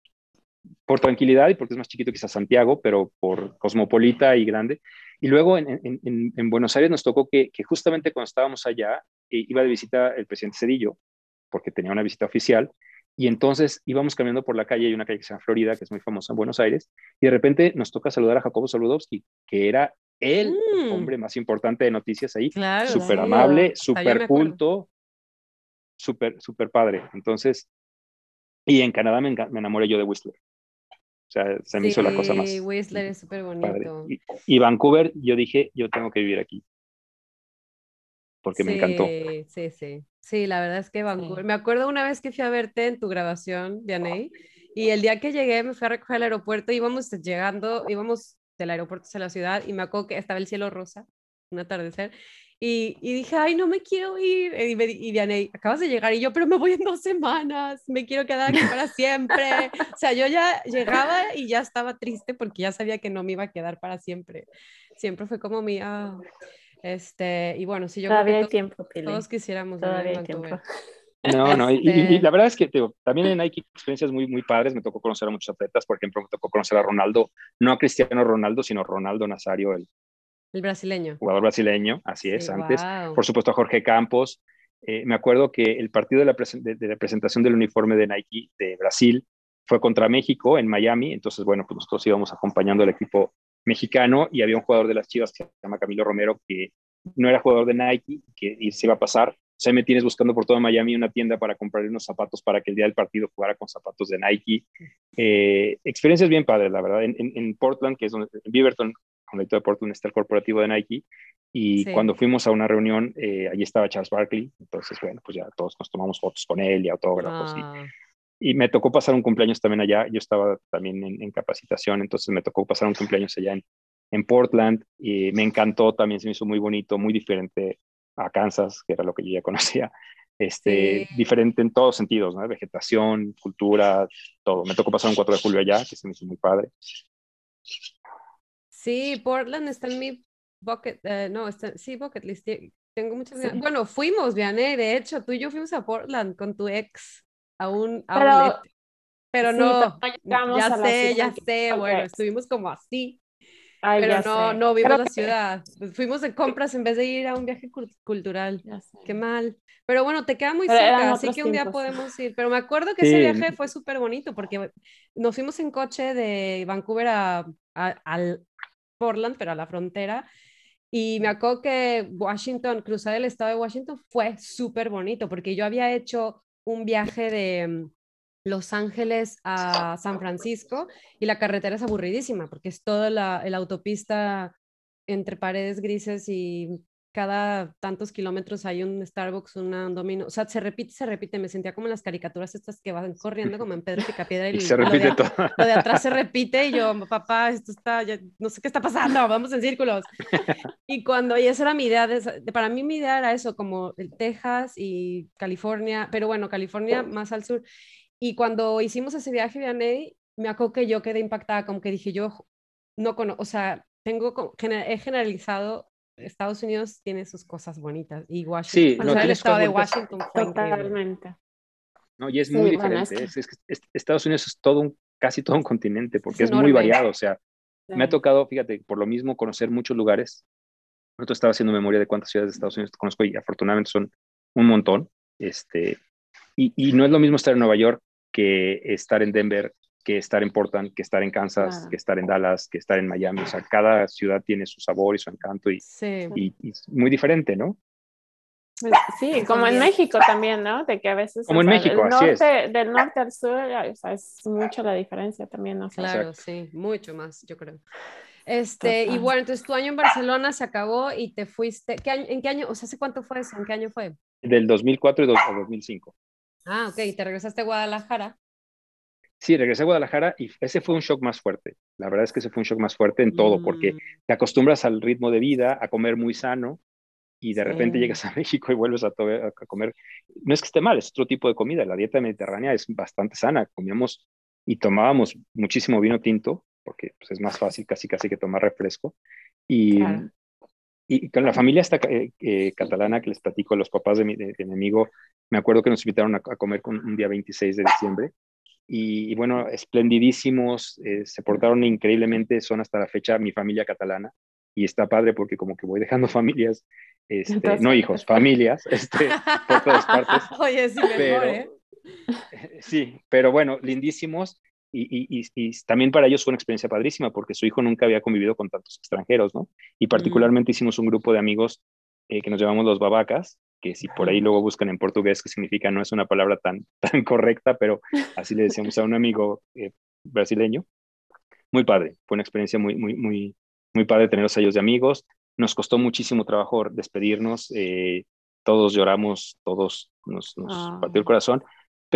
por tranquilidad y porque es más chiquito quizás Santiago, pero por cosmopolita y grande. Y luego en, en- en- en Buenos Aires nos tocó que, que justamente cuando estábamos allá, iba de visita el presidente Cedillo, porque tenía una visita oficial, y entonces íbamos caminando por la calle, hay una calle que se llama Florida, que es muy famosa en Buenos Aires, y de repente nos toca saludar a Jacobo Saludowski, que era el Mm. hombre más importante de noticias ahí, Claro, súper amable, súper culto, súper, súper padre. Entonces, y en Canadá me enamoré yo de Whistler. Sea, se me hizo la cosa más Sí, Whistler es súper padre. bonito. Y, y Vancouver, yo dije, yo tengo que vivir aquí. Porque me encantó. Sí, sí, sí. Sí, la verdad es que Vancouver. Me acuerdo una vez que fui a verte en tu grabación, Dianey, y el día que llegué me fui a recoger al aeropuerto, íbamos llegando, íbamos del aeropuerto hacia la ciudad y me acuerdo que estaba el cielo rosa, un atardecer, y, y dije, ay, no me quiero ir. Y, me, y Dianey, acabas de llegar y yo, pero me voy en dos semanas, me quiero quedar aquí para siempre. O sea, yo ya llegaba y ya estaba triste porque ya sabía que no me iba a quedar para siempre. Siempre fue como mi, ah, este, y bueno, sí, yo creo Todavía que hay to- tiempo, Pili. todos quisiéramos Todavía hay tiempo. No, no, y, y- y Este- la verdad es que te- también en Nike experiencias muy, muy padres. Me tocó conocer a muchos atletas. Por ejemplo, me tocó conocer a Ronaldo, no a Cristiano Ronaldo, sino Ronaldo Nazario, el El brasileño. jugador brasileño, así es, Sí, antes. Por supuesto, a Jorge Campos. Eh, me acuerdo que el partido de la, presen- de, de la presentación del uniforme de Nike de Brasil fue contra México en Miami. Entonces, bueno, pues nosotros íbamos acompañando al equipo mexicano y había un jugador de las Chivas que se llama Camilo Romero que no era jugador de Nike que, se iba a pasar. O sea, me tienes buscando por toda Miami una tienda para comprarle unos zapatos para que el día del partido jugara con zapatos de Nike. Eh, experiencias bien padres, la verdad. En, en- en Portland, que es donde, en Beaverton, con la de Portland, está el corporativo de Nike. Y Sí. cuando fuimos a una reunión, eh, allí estaba Charles Barkley. Entonces, bueno, pues ya todos nos tomamos fotos con él y autógrafos. y- Ah, y me tocó pasar un cumpleaños también allá. Yo estaba también en, en capacitación, entonces me tocó pasar un cumpleaños allá en, en Portland y me encantó, también se me hizo muy bonito, muy diferente a Kansas, que era lo que yo ya conocía. Este, Sí. Diferente en todos sentidos, ¿no? Vegetación, cultura, todo. Me tocó pasar un 4 de julio allá, que se me hizo muy padre. Sí, Portland está en mi bucket, eh, no, está, sí, bucket list. Tengo muchas Sí. Bueno, fuimos, Vianey, de hecho, tú y yo fuimos a Portland con tu ex a un Pero- outlet. Pero sí, no, pero no ya a sé, ya que- sé, bueno, estuvimos como así, Ay, pero ya no, sé. no vimos Creo la que- ciudad. Fuimos de compras en vez de ir a un viaje cul- cultural. ya sé. Qué mal. Pero bueno, te queda muy Pero cerca, así que un día tiempos. podemos ir. Pero me acuerdo que ese Sí. viaje fue súper bonito porque nos fuimos en coche de Vancouver a, a- al Portland, pero a la frontera. Y me acuerdo que Washington, cruzar el estado de Washington fue súper bonito porque yo había hecho un viaje de Los Ángeles a San Francisco y la carretera es aburridísima porque es toda la, la autopista entre paredes grises y cada tantos kilómetros hay un Starbucks, un domino, o sea, se repite, se repite, me sentía como en las caricaturas estas que van corriendo como en Pedro Picapiedra y, y se repite lo, de, todo. lo de atrás se repite y yo, papá, esto está, ya, no sé qué está pasando, vamos en círculos. Y cuando, y esa era mi idea, de, para mí mi idea era eso, como el Texas y California, pero bueno, California más al sur. Y cuando hicimos ese viaje, Vianney, me acuerdo que yo quedé impactada, como que dije yo, no conozco, o sea, tengo, he generalizado Estados Unidos tiene sus cosas bonitas y Washington, Sí, no, el tiene estado de Washington fue. Totalmente. No, y es Sí, muy bueno, diferente. es que- es que es- Estados Unidos es todo un, casi todo un continente porque Es es, muy variado. O sea, me ha Sí. tocado, fíjate, por lo mismo conocer muchos lugares. Nosotros estaba haciendo memoria de cuántas ciudades de Estados Unidos conozco y afortunadamente son un montón. Este, y, y no es lo mismo estar en Nueva York que estar en Denver, que estar en Portland, que estar en Kansas, Claro. que estar en Dallas, que estar en Miami. O sea, cada ciudad tiene su sabor y su encanto y, Sí, y- y es muy diferente, ¿no? Pues, Sí, como en. México también, ¿no? De que a veces Como o en sea, México, del así es. norte, del norte al sur, o sea, es mucho la diferencia también, ¿no? Claro, Exacto. sí, mucho más, yo creo. Este, y Total. bueno, entonces tu año en Barcelona se acabó y te fuiste, ¿qué año, ¿en qué año, o sea, hace cuánto fue eso? ¿En qué año fue? Del 2004 y do- a 2005. Ah, ok, te regresaste a Guadalajara. Sí, regresé a Guadalajara y ese fue un shock más fuerte. La verdad es que ese fue un shock más fuerte en todo, porque Mm, te acostumbras al ritmo de vida, a comer muy sano, y de repente Sí. llegas a México y vuelves a, a comer. No es que esté mal, es otro tipo de comida. La dieta mediterránea es bastante sana. Comíamos y tomábamos muchísimo vino tinto, porque pues, es más fácil casi casi que tomar refresco. Y, Claro. Y con la familia esta eh, eh, catalana que les platico, los papás de mi, de- de mi amigo, me acuerdo que nos invitaron a, a comer con, un día 26 de diciembre. Y, y bueno, esplendidísimos, eh, se portaron increíblemente, son hasta la fecha mi familia catalana. Y está padre porque como que voy dejando familias, este, todas no hijos, familias, este, por todas partes. Oye, sí, mejor, Pero, ¿eh? sí, pero bueno, lindísimos. Y, y, y, y también para ellos fue una experiencia padrísima porque su hijo nunca había convivido con tantos extranjeros, ¿no? Y particularmente hicimos un grupo de amigos eh, que nos llamamos los babacas, que si por ahí luego buscan en portugués qué significa, no es una palabra tan, tan correcta, pero así le decíamos a un amigo eh, brasileño. Muy padre, fue una experiencia muy, muy, muy, muy padre tenerlos a ellos de amigos. Nos costó muchísimo trabajo despedirnos, eh, todos lloramos, todos nos, nos Ah. partió el corazón,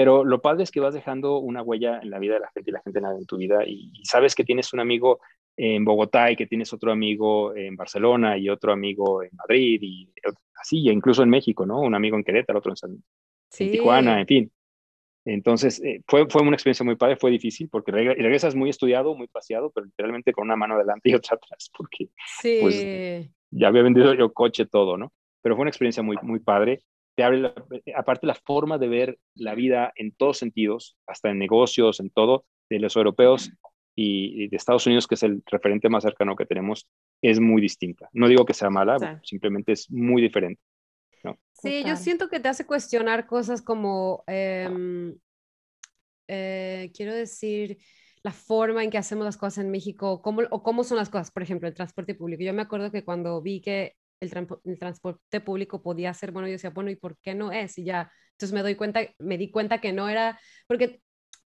pero lo padre es que vas dejando una huella en la vida de la gente y la gente en tu vida y, y sabes que tienes un amigo en Bogotá y que tienes otro amigo en Barcelona y otro amigo en Madrid y así, e incluso en México, ¿no? Un amigo en Querétaro, otro en, San, Sí. en Tijuana, en fin. Entonces, eh, fue, fue una experiencia muy padre, fue difícil porque regre- regresas muy estudiado, muy paseado, pero literalmente con una mano adelante y otra atrás, porque Sí. pues, ya había vendido yo coche, todo, ¿no? Pero fue una experiencia muy, muy padre. Te abre, la- aparte, la forma de ver la vida en todos sentidos, hasta en negocios, en todo, de los europeos y, y de Estados Unidos, que es el referente más cercano que tenemos, es muy distinta. No digo que sea mala, Sí. simplemente es muy diferente. Sí, yo siento que te hace cuestionar cosas como, em, eh, quiero decir, la forma en que hacemos las cosas en México cómo, o cómo son las cosas, por ejemplo, el transporte público. Yo me acuerdo que cuando vi que el, transporte público podía ser bueno, yo decía, bueno, ¿y por qué no es? Y ya, entonces me doy cuenta, me di cuenta que no era, porque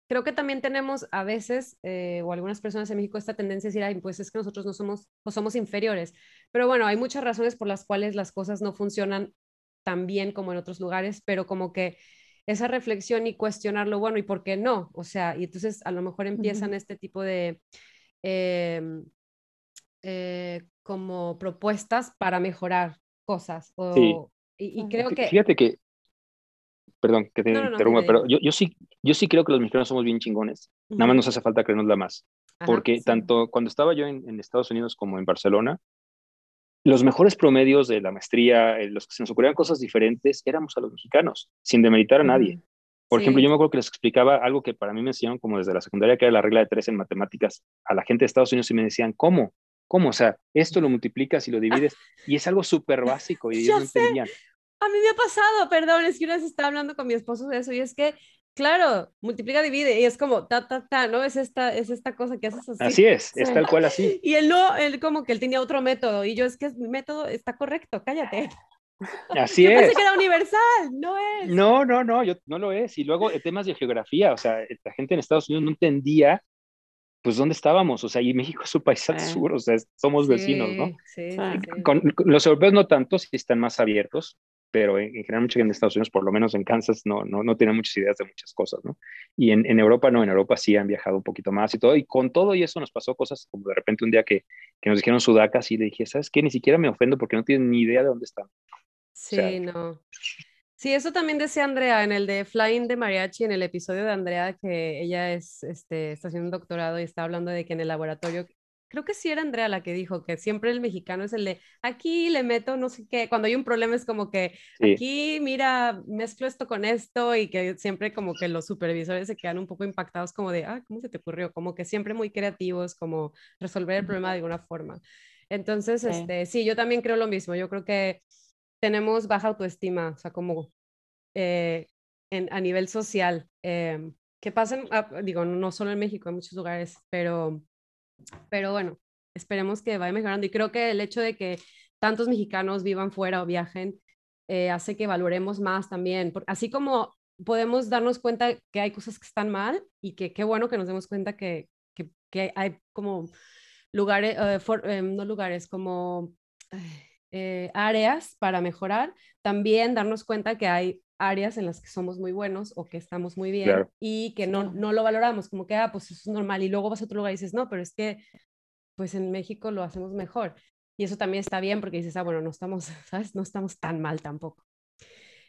creo que también tenemos a veces, eh, o algunas personas en México, esta tendencia a decir, ay, pues es que nosotros no somos, o somos inferiores. Pero bueno, hay muchas razones por las cuales las cosas no funcionan tan bien como en otros lugares, pero como que esa reflexión y cuestionarlo, bueno, ¿y por qué no? O sea, y entonces a lo mejor empiezan este tipo de em, eh, como propuestas para mejorar cosas. O, Sí. y, creo que... Fíjate que, perdón, que te No, interrumpa, pero yo, yo, sí, yo sí creo que los mexicanos somos bien chingones. Nada más nos hace falta creernos más. ajá, porque sí. tanto cuando estaba yo en, en Estados Unidos como en Barcelona, los mejores promedios de la maestría, eh, los que se nos ocurrían cosas diferentes, éramos a los mexicanos, sin demeritar a nadie. Por ejemplo, Sí. yo me acuerdo que les explicaba algo que para mí me enseñaron como desde la secundaria, que era la regla de tres en matemáticas, a la gente de Estados Unidos y me decían, ¿cómo? ¿Cómo? O sea, esto lo multiplicas y lo divides, y es algo súper básico y Ya ellos no entendían. A mí me ha pasado, perdón, es que una vez estaba hablando con mi esposo de eso y es que Claro, multiplica, divide y es como ta, ta, ta, ¿no? Es esta, es esta cosa que haces así. Así es, es tal cual así. Y él no, él como que él tenía otro método y yo es que mi método está correcto, cállate. Así yo es. Pensé que era universal, no es. No, no, no, yo, no lo es. Y luego temas de geografía, o sea, la gente en Estados Unidos no entendía pues dónde estábamos, o sea, y México es un país al sur, o sea, somos vecinos, ¿no? Sí, sí, Con, los europeos no tanto, sí están más abiertos, pero en, general mucha gente en Estados Unidos, por lo menos en Kansas, no, no, no tienen muchas ideas de muchas cosas, ¿no? Y en, en, Europa no, en Europa sí han viajado un poquito más y todo, y con todo y eso nos pasó cosas como de repente un día que, que nos dijeron sudacas y le dije, ¿sabes qué? Ni siquiera me ofendo porque no tienen ni idea de dónde están. Sí, no. Sí, eso también decía Andrea en el de Flying de Mariachi, en el episodio de Andrea, que ella es, este, está haciendo un doctorado y está hablando de que en el laboratorio, creo que sí era Andrea la que dijo que siempre el mexicano es el de aquí le meto no sé qué, cuando hay un problema es como que aquí, mira, mezclo esto con esto y que siempre como que los supervisores se quedan un poco impactados como de, ah, ¿cómo se te ocurrió? Como que siempre muy creativos, como resolver el problema de alguna forma. Entonces, este, sí, yo también creo lo mismo, yo creo que tenemos baja autoestima, o sea, como eh, en, a nivel social. Eh, que pasen, ah, digo, no solo en México, en muchos lugares, pero, pero bueno, esperemos que vaya mejorando. Y creo que el hecho de que tantos mexicanos vivan fuera o viajen eh, hace que valoremos más también. así como podemos darnos cuenta que hay cosas que están mal y que qué bueno que nos demos cuenta que, que, que hay como lugares, no lugares, como... Eh, áreas para mejorar, también darnos cuenta que hay áreas en las que somos muy buenos o que estamos muy bien y que no, no lo valoramos, como que, ah, pues eso es normal, y luego vas a otro lugar y dices, no, pero es que, pues en México lo hacemos mejor. Y eso también está bien porque dices, ah, bueno, no estamos, ¿sabes? No estamos tan mal tampoco.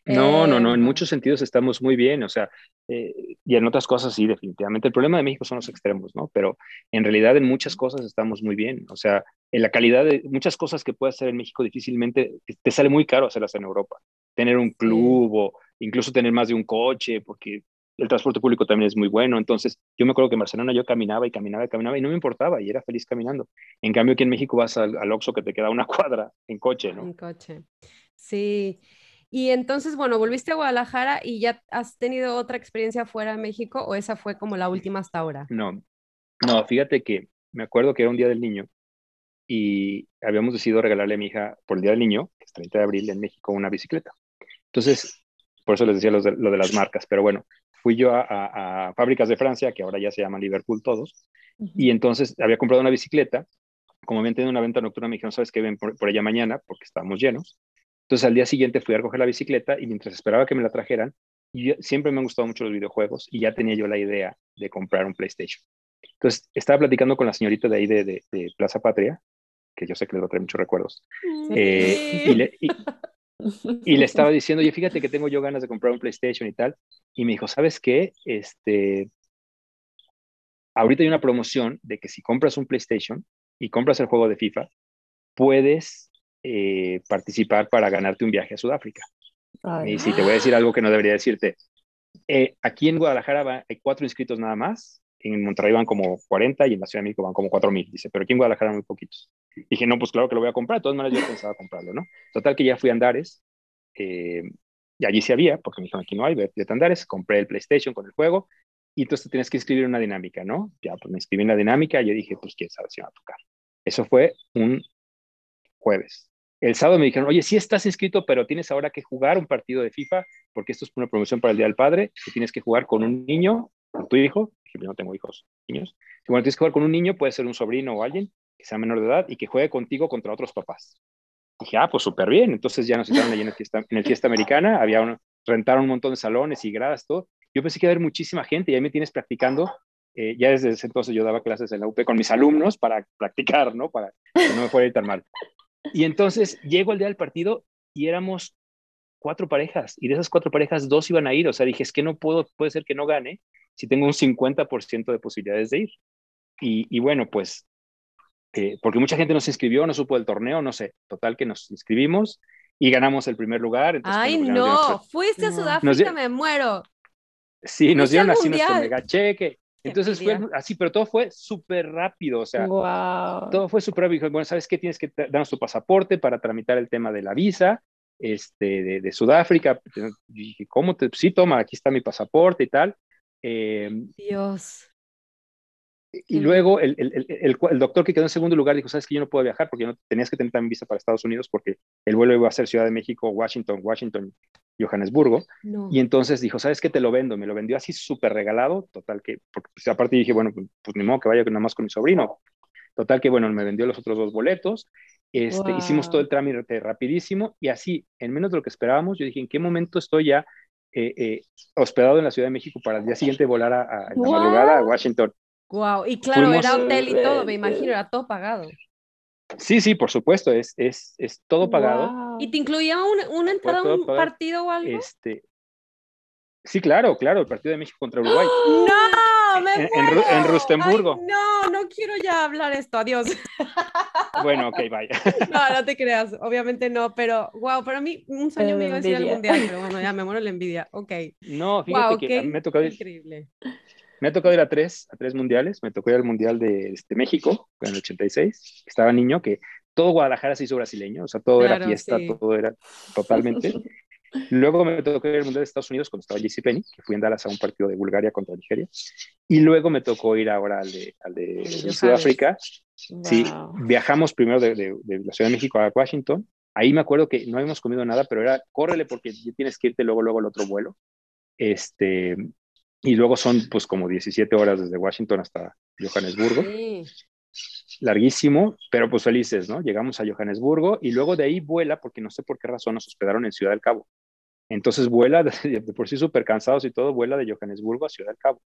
No, no, no, en em, muchos sentidos estamos muy bien, o sea, eh, y en otras cosas sí, definitivamente. El problema de México son los extremos, ¿no? Pero en realidad en muchas cosas estamos muy bien, o sea, en la calidad de muchas cosas que puedes hacer en México difícilmente te sale muy caro hacerlas en Europa. Tener un club o incluso tener más de un coche, porque el transporte público también es muy bueno. Entonces, yo me acuerdo que en Barcelona yo caminaba y caminaba y caminaba y no me importaba y era feliz caminando. En cambio, aquí en México vas al, al Oxxo que te queda una cuadra en coche, ¿no? En coche. Sí. Y entonces, bueno, volviste a Guadalajara y ya has tenido otra experiencia fuera de México o esa fue como la última hasta ahora? No, no, fíjate que me acuerdo que era un día del niño y habíamos decidido regalarle a mi hija por el día del niño, que es 30 de abril en México, una bicicleta. Entonces, por eso les decía lo de, lo de las marcas, pero bueno, fui yo a, Fábricas de Francia, que ahora ya se llama Liverpool todos, y entonces había comprado una bicicleta, como habían tenido una venta nocturna, me dijeron, ¿sabes qué? Ven por, por ella mañana, porque estábamos llenos. Entonces al día siguiente fui a recoger la bicicleta y mientras esperaba que me la trajeran, y siempre me han gustado mucho los videojuegos y ya tenía yo la idea de comprar un PlayStation. Entonces estaba platicando con la señorita de ahí de, Plaza Patria, que yo sé que les va a traer muchos recuerdos, eh, y, le, y, le, estaba diciendo, oye, fíjate que tengo yo ganas de comprar un PlayStation y tal, y me dijo, ¿sabes qué? Este, ahorita hay una promoción de que si compras un PlayStation y compras el juego de FIFA, puedes eh, participar para ganarte un viaje a Sudáfrica. Y si te voy a decir algo que no debería decirte. Eh, aquí en Guadalajara hay cuatro inscritos nada más, en Monterrey van como 40 y en la Ciudad de México van como 4 mil, dice, pero aquí en Guadalajara muy poquitos. Dije, no, pues claro que lo voy a comprar, de todas maneras yo pensaba comprarlo, ¿no? Total que ya fui a Andares, eh, y allí sí había, porque me dijeron, aquí no hay, vete a Andares, compré el PlayStation con el juego, y entonces tienes que escribir una dinámica, ¿no? Ya, pues me inscribí en la dinámica y yo dije, pues quién sabe si va a tocar. Eso fue un jueves el sábado me dijeron, oye, sí estás inscrito, pero tienes ahora que jugar un partido de FIFA, porque esto es una promoción para el Día del Padre, que tienes que jugar con un niño, con tu hijo, que yo no tengo hijos, niños. Si bueno, tienes que jugar con un niño, puede ser un sobrino o alguien que sea menor de edad y que juegue contigo contra otros papás. Dije, ah, pues súper bien. Entonces ya nos citaron allí en el fiesta, en el fiesta americana, había rentaron un montón de salones y gradas, todo. Yo pensé que iba a haber muchísima gente y ahí me tienes practicando. Eh, ya desde ese entonces yo daba clases en la UP con mis alumnos para practicar, ¿no? Para que no me fuera tan mal. Y entonces llego el día del partido y éramos cuatro parejas y de esas cuatro parejas dos iban a ir. O sea, dije, es que no puedo, puede ser que no gane si tengo un 50% de posibilidades de ir. Y, bueno, pues, eh, porque mucha gente nos inscribió, no supo del torneo, no sé. Total que nos inscribimos y ganamos el primer lugar. Ay, no, fuiste a Sudáfrica, me muero. Sí, nos dieron así nuestro mega cheque. Entonces fue así, pero todo fue súper rápido, o sea, todo fue súper rápido. Bueno, ¿sabes qué? Tienes que darnos tu pasaporte para tramitar el tema de la visa. este, de, Sudáfrica. dije, ¿cómo te? Sí, toma, aquí está mi pasaporte y tal. Em, Dios. Y luego el, el, el, el, doctor que quedó en segundo lugar dijo, sabes que yo no puedo viajar porque no, tenías que tener también visa para Estados Unidos porque el vuelo iba a ser Ciudad de México, Washington, Washington, Johannesburgo. Y entonces dijo, sabes que te lo vendo, me lo vendió así súper regalado, total que, porque pues, aparte dije, bueno, pues, pues ni modo que vaya nada más con mi sobrino. Total que, bueno, me vendió los otros dos boletos, este, hicimos todo el trámite rapidísimo y así, en menos de lo que esperábamos, yo dije, ¿en qué momento estoy ya eh, eh, hospedado en la Ciudad de México para el día siguiente volar a, la madrugada a Washington? Wow, y claro, era hotel y todo, me imagino, era todo pagado. Sí, sí, por supuesto, es, es, es todo pagado. ¿Y te incluía una entrada a un partido o algo? Este, sí, claro, claro, el partido de México contra Uruguay. ¡No! ¡Me en, en, Rustenburgo. no, no quiero ya hablar esto, adiós. Bueno, ok, vaya. No, no te creas, obviamente no, pero wow, para mí un sueño mío es ir al mundial, pero bueno, ya me muero la envidia, ok. No, fíjate que me ha tocado increíble. Me ha tocado ir a tres, a tres mundiales. Me tocó ir al mundial de este, México en el 86. Estaba niño que todo Guadalajara se hizo brasileño, o sea, todo era fiesta, todo era totalmente. Luego me tocó ir al mundial de Estados Unidos cuando estaba JC Penny, que fui en Dallas a un partido de Bulgaria contra Nigeria. Y luego me tocó ir ahora al de, al de Sudáfrica. Sí, viajamos primero de, de, de, la Ciudad de México a Washington. Ahí me acuerdo que no habíamos comido nada, pero era córrele porque tienes que irte luego, luego al otro vuelo. Este, y luego son pues como 17 horas desde Washington hasta Johannesburgo. Larguísimo, pero pues felices, ¿no? Llegamos a Johannesburgo y luego de ahí vuela, porque no sé por qué razón nos hospedaron en Ciudad del Cabo. Entonces vuela, de, por sí súper cansados y todo, vuela de Johannesburgo a Ciudad del Cabo.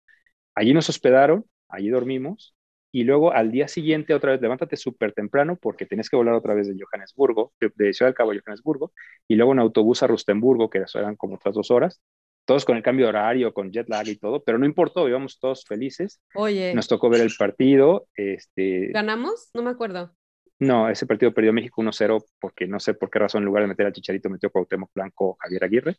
Allí nos hospedaron, allí dormimos y luego al día siguiente otra vez levántate súper temprano porque tenés que volar otra vez de Johannesburgo, de, Ciudad del Cabo a Johannesburgo y luego en autobús a Rustenburgo, que eran como otras dos horas, todos con el cambio de horario, con jet lag y todo, pero no importó, íbamos todos felices. Oye. Nos tocó ver el partido. Este... ¿Ganamos? No me acuerdo. No, ese partido perdió México 1-0 porque no sé por qué razón en lugar de meter al Chicharito metió Cuauhtémoc Blanco Javier Aguirre.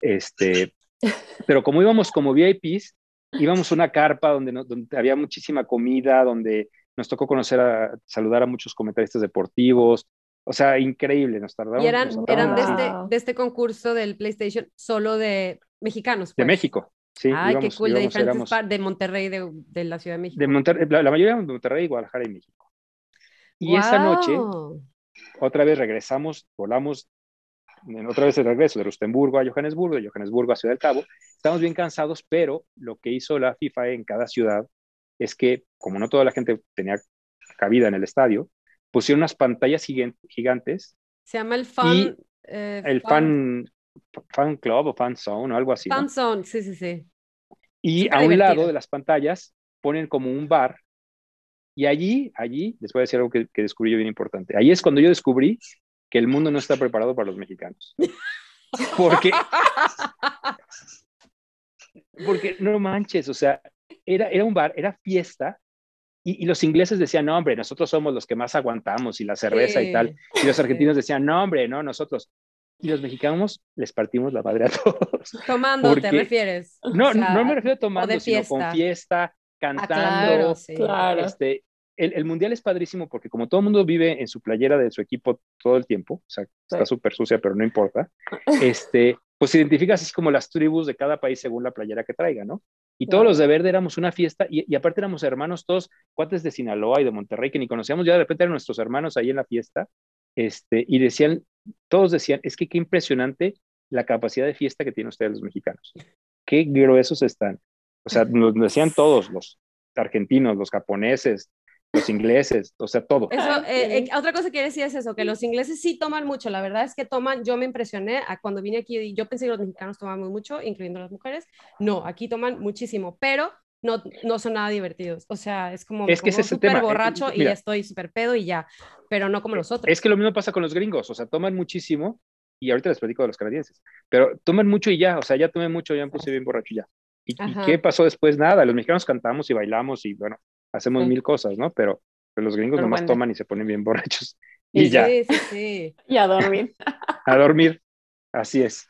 Este, pero como íbamos como VIPs, íbamos a una carpa donde, donde había muchísima comida, donde nos tocó conocer a saludar a muchos comentaristas deportivos, o sea, increíble, nos tardamos. Y eran, eran de, este, de este concurso del PlayStation solo de mexicanos. De pues. México, sí. Ay, qué cool, de diferentes partes, de Monterrey, de, de, la Ciudad de México. De Monterrey, la, mayoría de Monterrey, Guadalajara y México. Y esa noche, otra vez regresamos, volamos, otra vez el regreso de Rustenburgo a Johannesburgo, de Johannesburgo a Ciudad del Cabo. Estamos bien cansados, pero lo que hizo la FIFA en cada ciudad es que, como no toda la gente tenía cabida en el estadio, pusieron unas pantallas gigantes. Se llama el fan. Eh, el fan, fan club o fan zone o algo así. Fan zone, sí, sí, sí. Y a un lado de las pantallas ponen como un bar. Y allí, allí, les voy a decir algo que, que descubrí yo bien importante. Ahí es cuando yo descubrí que el mundo no está preparado para los mexicanos. Porque, porque no manches, o sea, era, era un bar, era fiesta, y, los ingleses decían, no, hombre, nosotros somos los que más aguantamos y la cerveza y tal. Y los argentinos decían, no, hombre, no, nosotros. Y los mexicanos les partimos la madre a todos. Tomando, ¿te refieres? No, no me refiero a tomando, sino con fiesta, cantando. Ah, claro, Este, el, el, mundial es padrísimo porque como todo el mundo vive en su playera de su equipo todo el tiempo, o sea, está súper sucia, pero no importa, este, pues identificas así como las tribus de cada país según la playera que traiga, ¿no? Y todos los de verde éramos una fiesta y, aparte éramos hermanos todos, cuates de Sinaloa y de Monterrey que ni conocíamos, ya de repente eran nuestros hermanos ahí en la fiesta, este, y decían, todos decían, es que qué impresionante la capacidad de fiesta que tienen ustedes los mexicanos. Qué gruesos están. O sea, nos decían todos, los argentinos, los japoneses, los ingleses, o sea, todo. Eso, eh, eh, otra cosa que decir es eso, que los ingleses sí toman mucho, la verdad es que toman, yo me impresioné a cuando vine aquí y yo pensé que los mexicanos tomaban muy mucho, incluyendo las mujeres, no, aquí toman muchísimo, pero no, no son nada divertidos, o sea, es como, es que es súper eh, borracho y estoy súper pedo y ya, pero no como los otros. Es que lo mismo pasa con los gringos, o sea, toman muchísimo y ahorita les platico de los canadienses, pero toman mucho y ya, o sea, ya tomé mucho, ya me puse bien borracho y ya. ¿Y, qué pasó después? Nada, los mexicanos cantamos y bailamos y bueno, hacemos mil cosas, ¿no? Pero, los gringos nomás toman y se ponen bien borrachos. Y ya. Sí, sí, sí. Y a dormir. a dormir. Así es.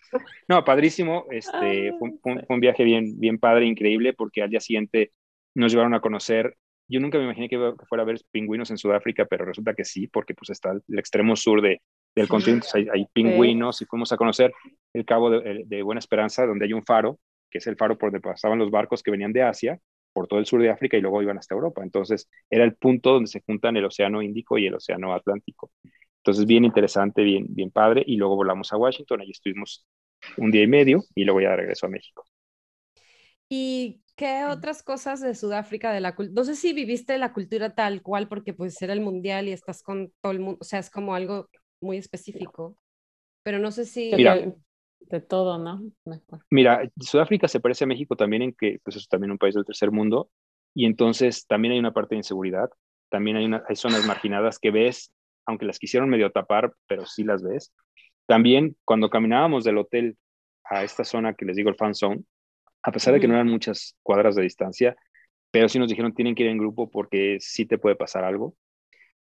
No, padrísimo. Este, fue, un viaje bien, bien padre, increíble, porque al día siguiente nos llevaron a conocer. Yo nunca me imaginé que, fuera a ver pingüinos en Sudáfrica, pero resulta que sí, porque pues está el extremo sur de, del continente, hay, pingüinos y fuimos a conocer el Cabo de, Buena Esperanza, donde hay un faro, que es el faro por donde pasaban los barcos que venían de Asia, por todo el sur de África y luego iban hasta Europa. Entonces, era el punto donde se juntan el Océano Índico y el Océano Atlántico. Entonces, bien interesante, bien, bien padre. Y luego volamos a Washington, allí estuvimos un día y medio y luego ya regreso a México. ¿Y qué otras cosas de Sudáfrica, de la No sé si viviste la cultura tal cual, porque pues era el mundial y estás con todo el mundo, o sea, es como algo muy específico, pero no sé si... Mira, de todo, ¿no? Mira, Sudáfrica se parece a México también en que pues, es también un país del tercer mundo y entonces también hay una parte de inseguridad, también hay, una, hay zonas marginadas que ves, aunque las quisieron medio tapar, pero sí las ves. También cuando caminábamos del hotel a esta zona que les digo el fan zone, a pesar de que no eran muchas cuadras de distancia, pero sí nos dijeron tienen que ir en grupo porque sí te puede pasar algo.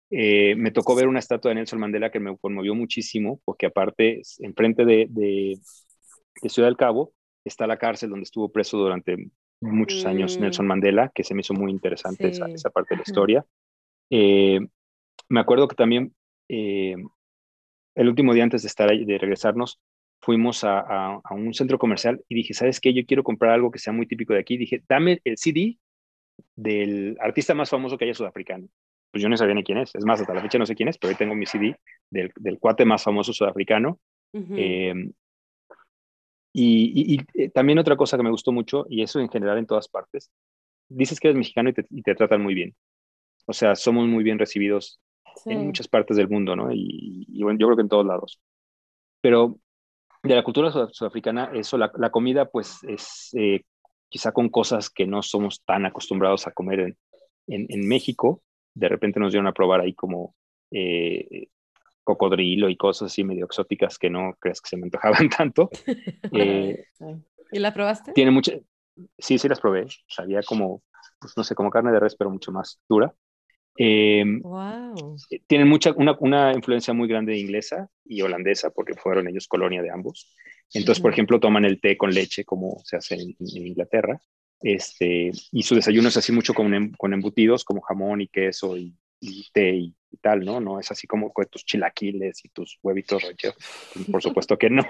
Eh, me tocó ver una estatua de Nelson Mandela que me conmovió muchísimo, porque aparte, enfrente de, de, Ciudad del Cabo, está la cárcel donde estuvo preso durante muchos años mm. Nelson Mandela, que se me hizo muy interesante esa, parte de la historia. Eh, me acuerdo que también eh, el último día antes de estar ahí, de regresarnos, fuimos a, a, un centro comercial y dije, ¿sabes qué? Yo quiero comprar algo que sea muy típico de aquí. Dije, dame el CD del artista más famoso que haya sudafricano pues yo no sabía ni quién es. Es más, hasta la fecha no sé quién es, pero hoy tengo mi CD del, del cuate más famoso sudafricano. Em, y, y, eh, también otra cosa que me gustó mucho, y eso en general en todas partes, dices que eres mexicano y te, y te tratan muy bien. O sea, somos muy bien recibidos en muchas partes del mundo, ¿no? Y, bueno, yo creo que en todos lados. Pero de la cultura sudafricana, eso, la, la comida, pues es eh, quizá con cosas que no somos tan acostumbrados a comer en, en, en México, de repente nos dieron a probar ahí como eh, cocodrilo y cosas así medio exóticas que no crees que se me antojaban tanto. Eh, ¿Y la probaste? Tiene mucha, sí, sí las probé. Sabía como, pues no sé, como carne de res, pero mucho más dura. wow. Eh, tienen mucha, una, una, influencia muy grande de inglesa y holandesa porque fueron ellos colonia de ambos. Entonces, por ejemplo, toman el té con leche como se hace en Inglaterra este, y su desayuno es así mucho con, em, con embutidos como jamón y queso y, té y, tal, ¿no? No es así como con tus chilaquiles y tus huevitos rancheros. Por supuesto que no.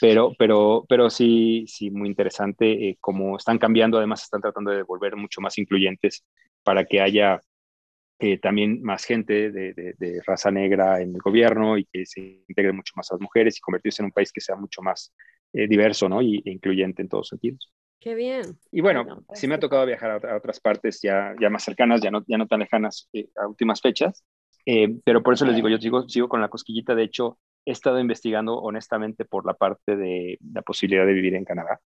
Pero, pero, pero sí, sí, muy interesante eh, como están cambiando, además están tratando de volver mucho más incluyentes para que haya eh, también más gente de, de, raza negra en el gobierno y que se integre mucho más a las mujeres y convertirse en un país que sea mucho más eh, diverso ¿no? y, e incluyente en todos sentidos. Qué bien. Y bueno, pues sí me ha tocado viajar a, otras partes ya, ya más cercanas, ya no, ya no tan lejanas eh, a últimas fechas, eh, pero por eso les digo, yo sigo, sigo con la cosquillita, de hecho, he estado investigando honestamente por la parte de la posibilidad de vivir en Canadá,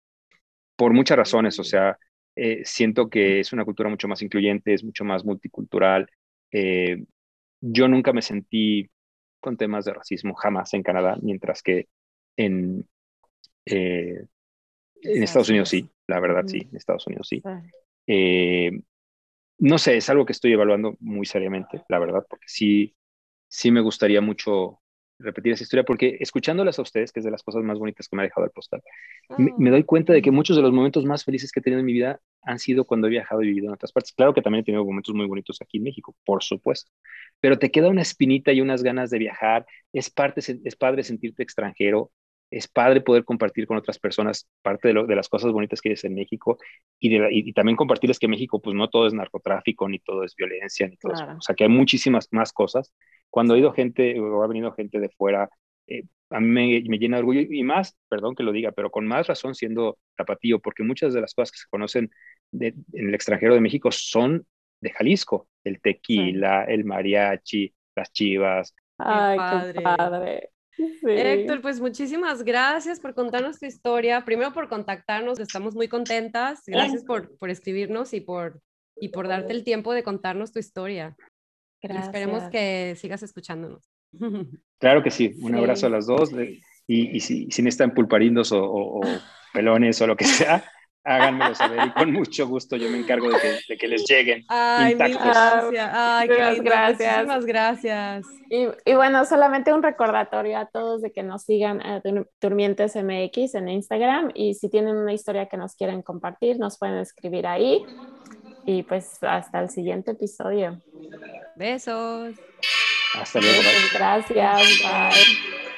por muchas razones, o sea, eh, siento que es una cultura mucho más incluyente, es mucho más multicultural. yo nunca me sentí con temas de racismo jamás en Canadá, mientras que en, en Estados Unidos sí, la verdad sí, en Estados Unidos sí. Eh, no sé, es algo que estoy evaluando muy seriamente, la verdad, porque sí, sí me gustaría mucho repetir esa historia, porque escuchándolas a ustedes, que es de las cosas más bonitas que me ha dejado el postal, me, doy cuenta de que muchos de los momentos más felices que he tenido en mi vida han sido cuando he viajado y vivido en otras partes. Claro que también he tenido momentos muy bonitos aquí en México, por supuesto, pero te queda una espinita y unas ganas de viajar, es, parte, es padre sentirte extranjero, es padre poder compartir con otras personas parte de, las cosas bonitas que hay en México y, también compartirles que México, pues no todo es narcotráfico, ni todo es violencia, ni todo eso. O sea, que hay muchísimas más cosas. Cuando ha ido gente o ha venido gente de fuera, eh, a mí me, llena de orgullo y más, perdón que lo diga, pero con más razón siendo tapatío, porque muchas de las cosas que se conocen en el extranjero de México son de Jalisco, el tequila, el mariachi, las chivas. Ay, qué padre. Héctor, pues muchísimas gracias por contarnos tu historia. Primero por contactarnos, estamos muy contentas. Gracias por, por escribirnos y por, y por darte el tiempo de contarnos tu historia. esperemos que sigas escuchándonos. Claro que sí. Un abrazo a las dos. Y, y si, si necesitan pulparindos o, o, pelones o lo que sea, háganmelo saber y con mucho gusto yo me encargo de que, de que les lleguen. Ay, gracias. Ay, qué gracias. Muchísimas gracias. Y, y, bueno, solamente un recordatorio a todos de que nos sigan a Durmientes MX en Instagram y si tienen una historia que nos quieren compartir, nos pueden escribir ahí. Y pues hasta el siguiente episodio. Besos. Hasta luego. Gracias. Bye.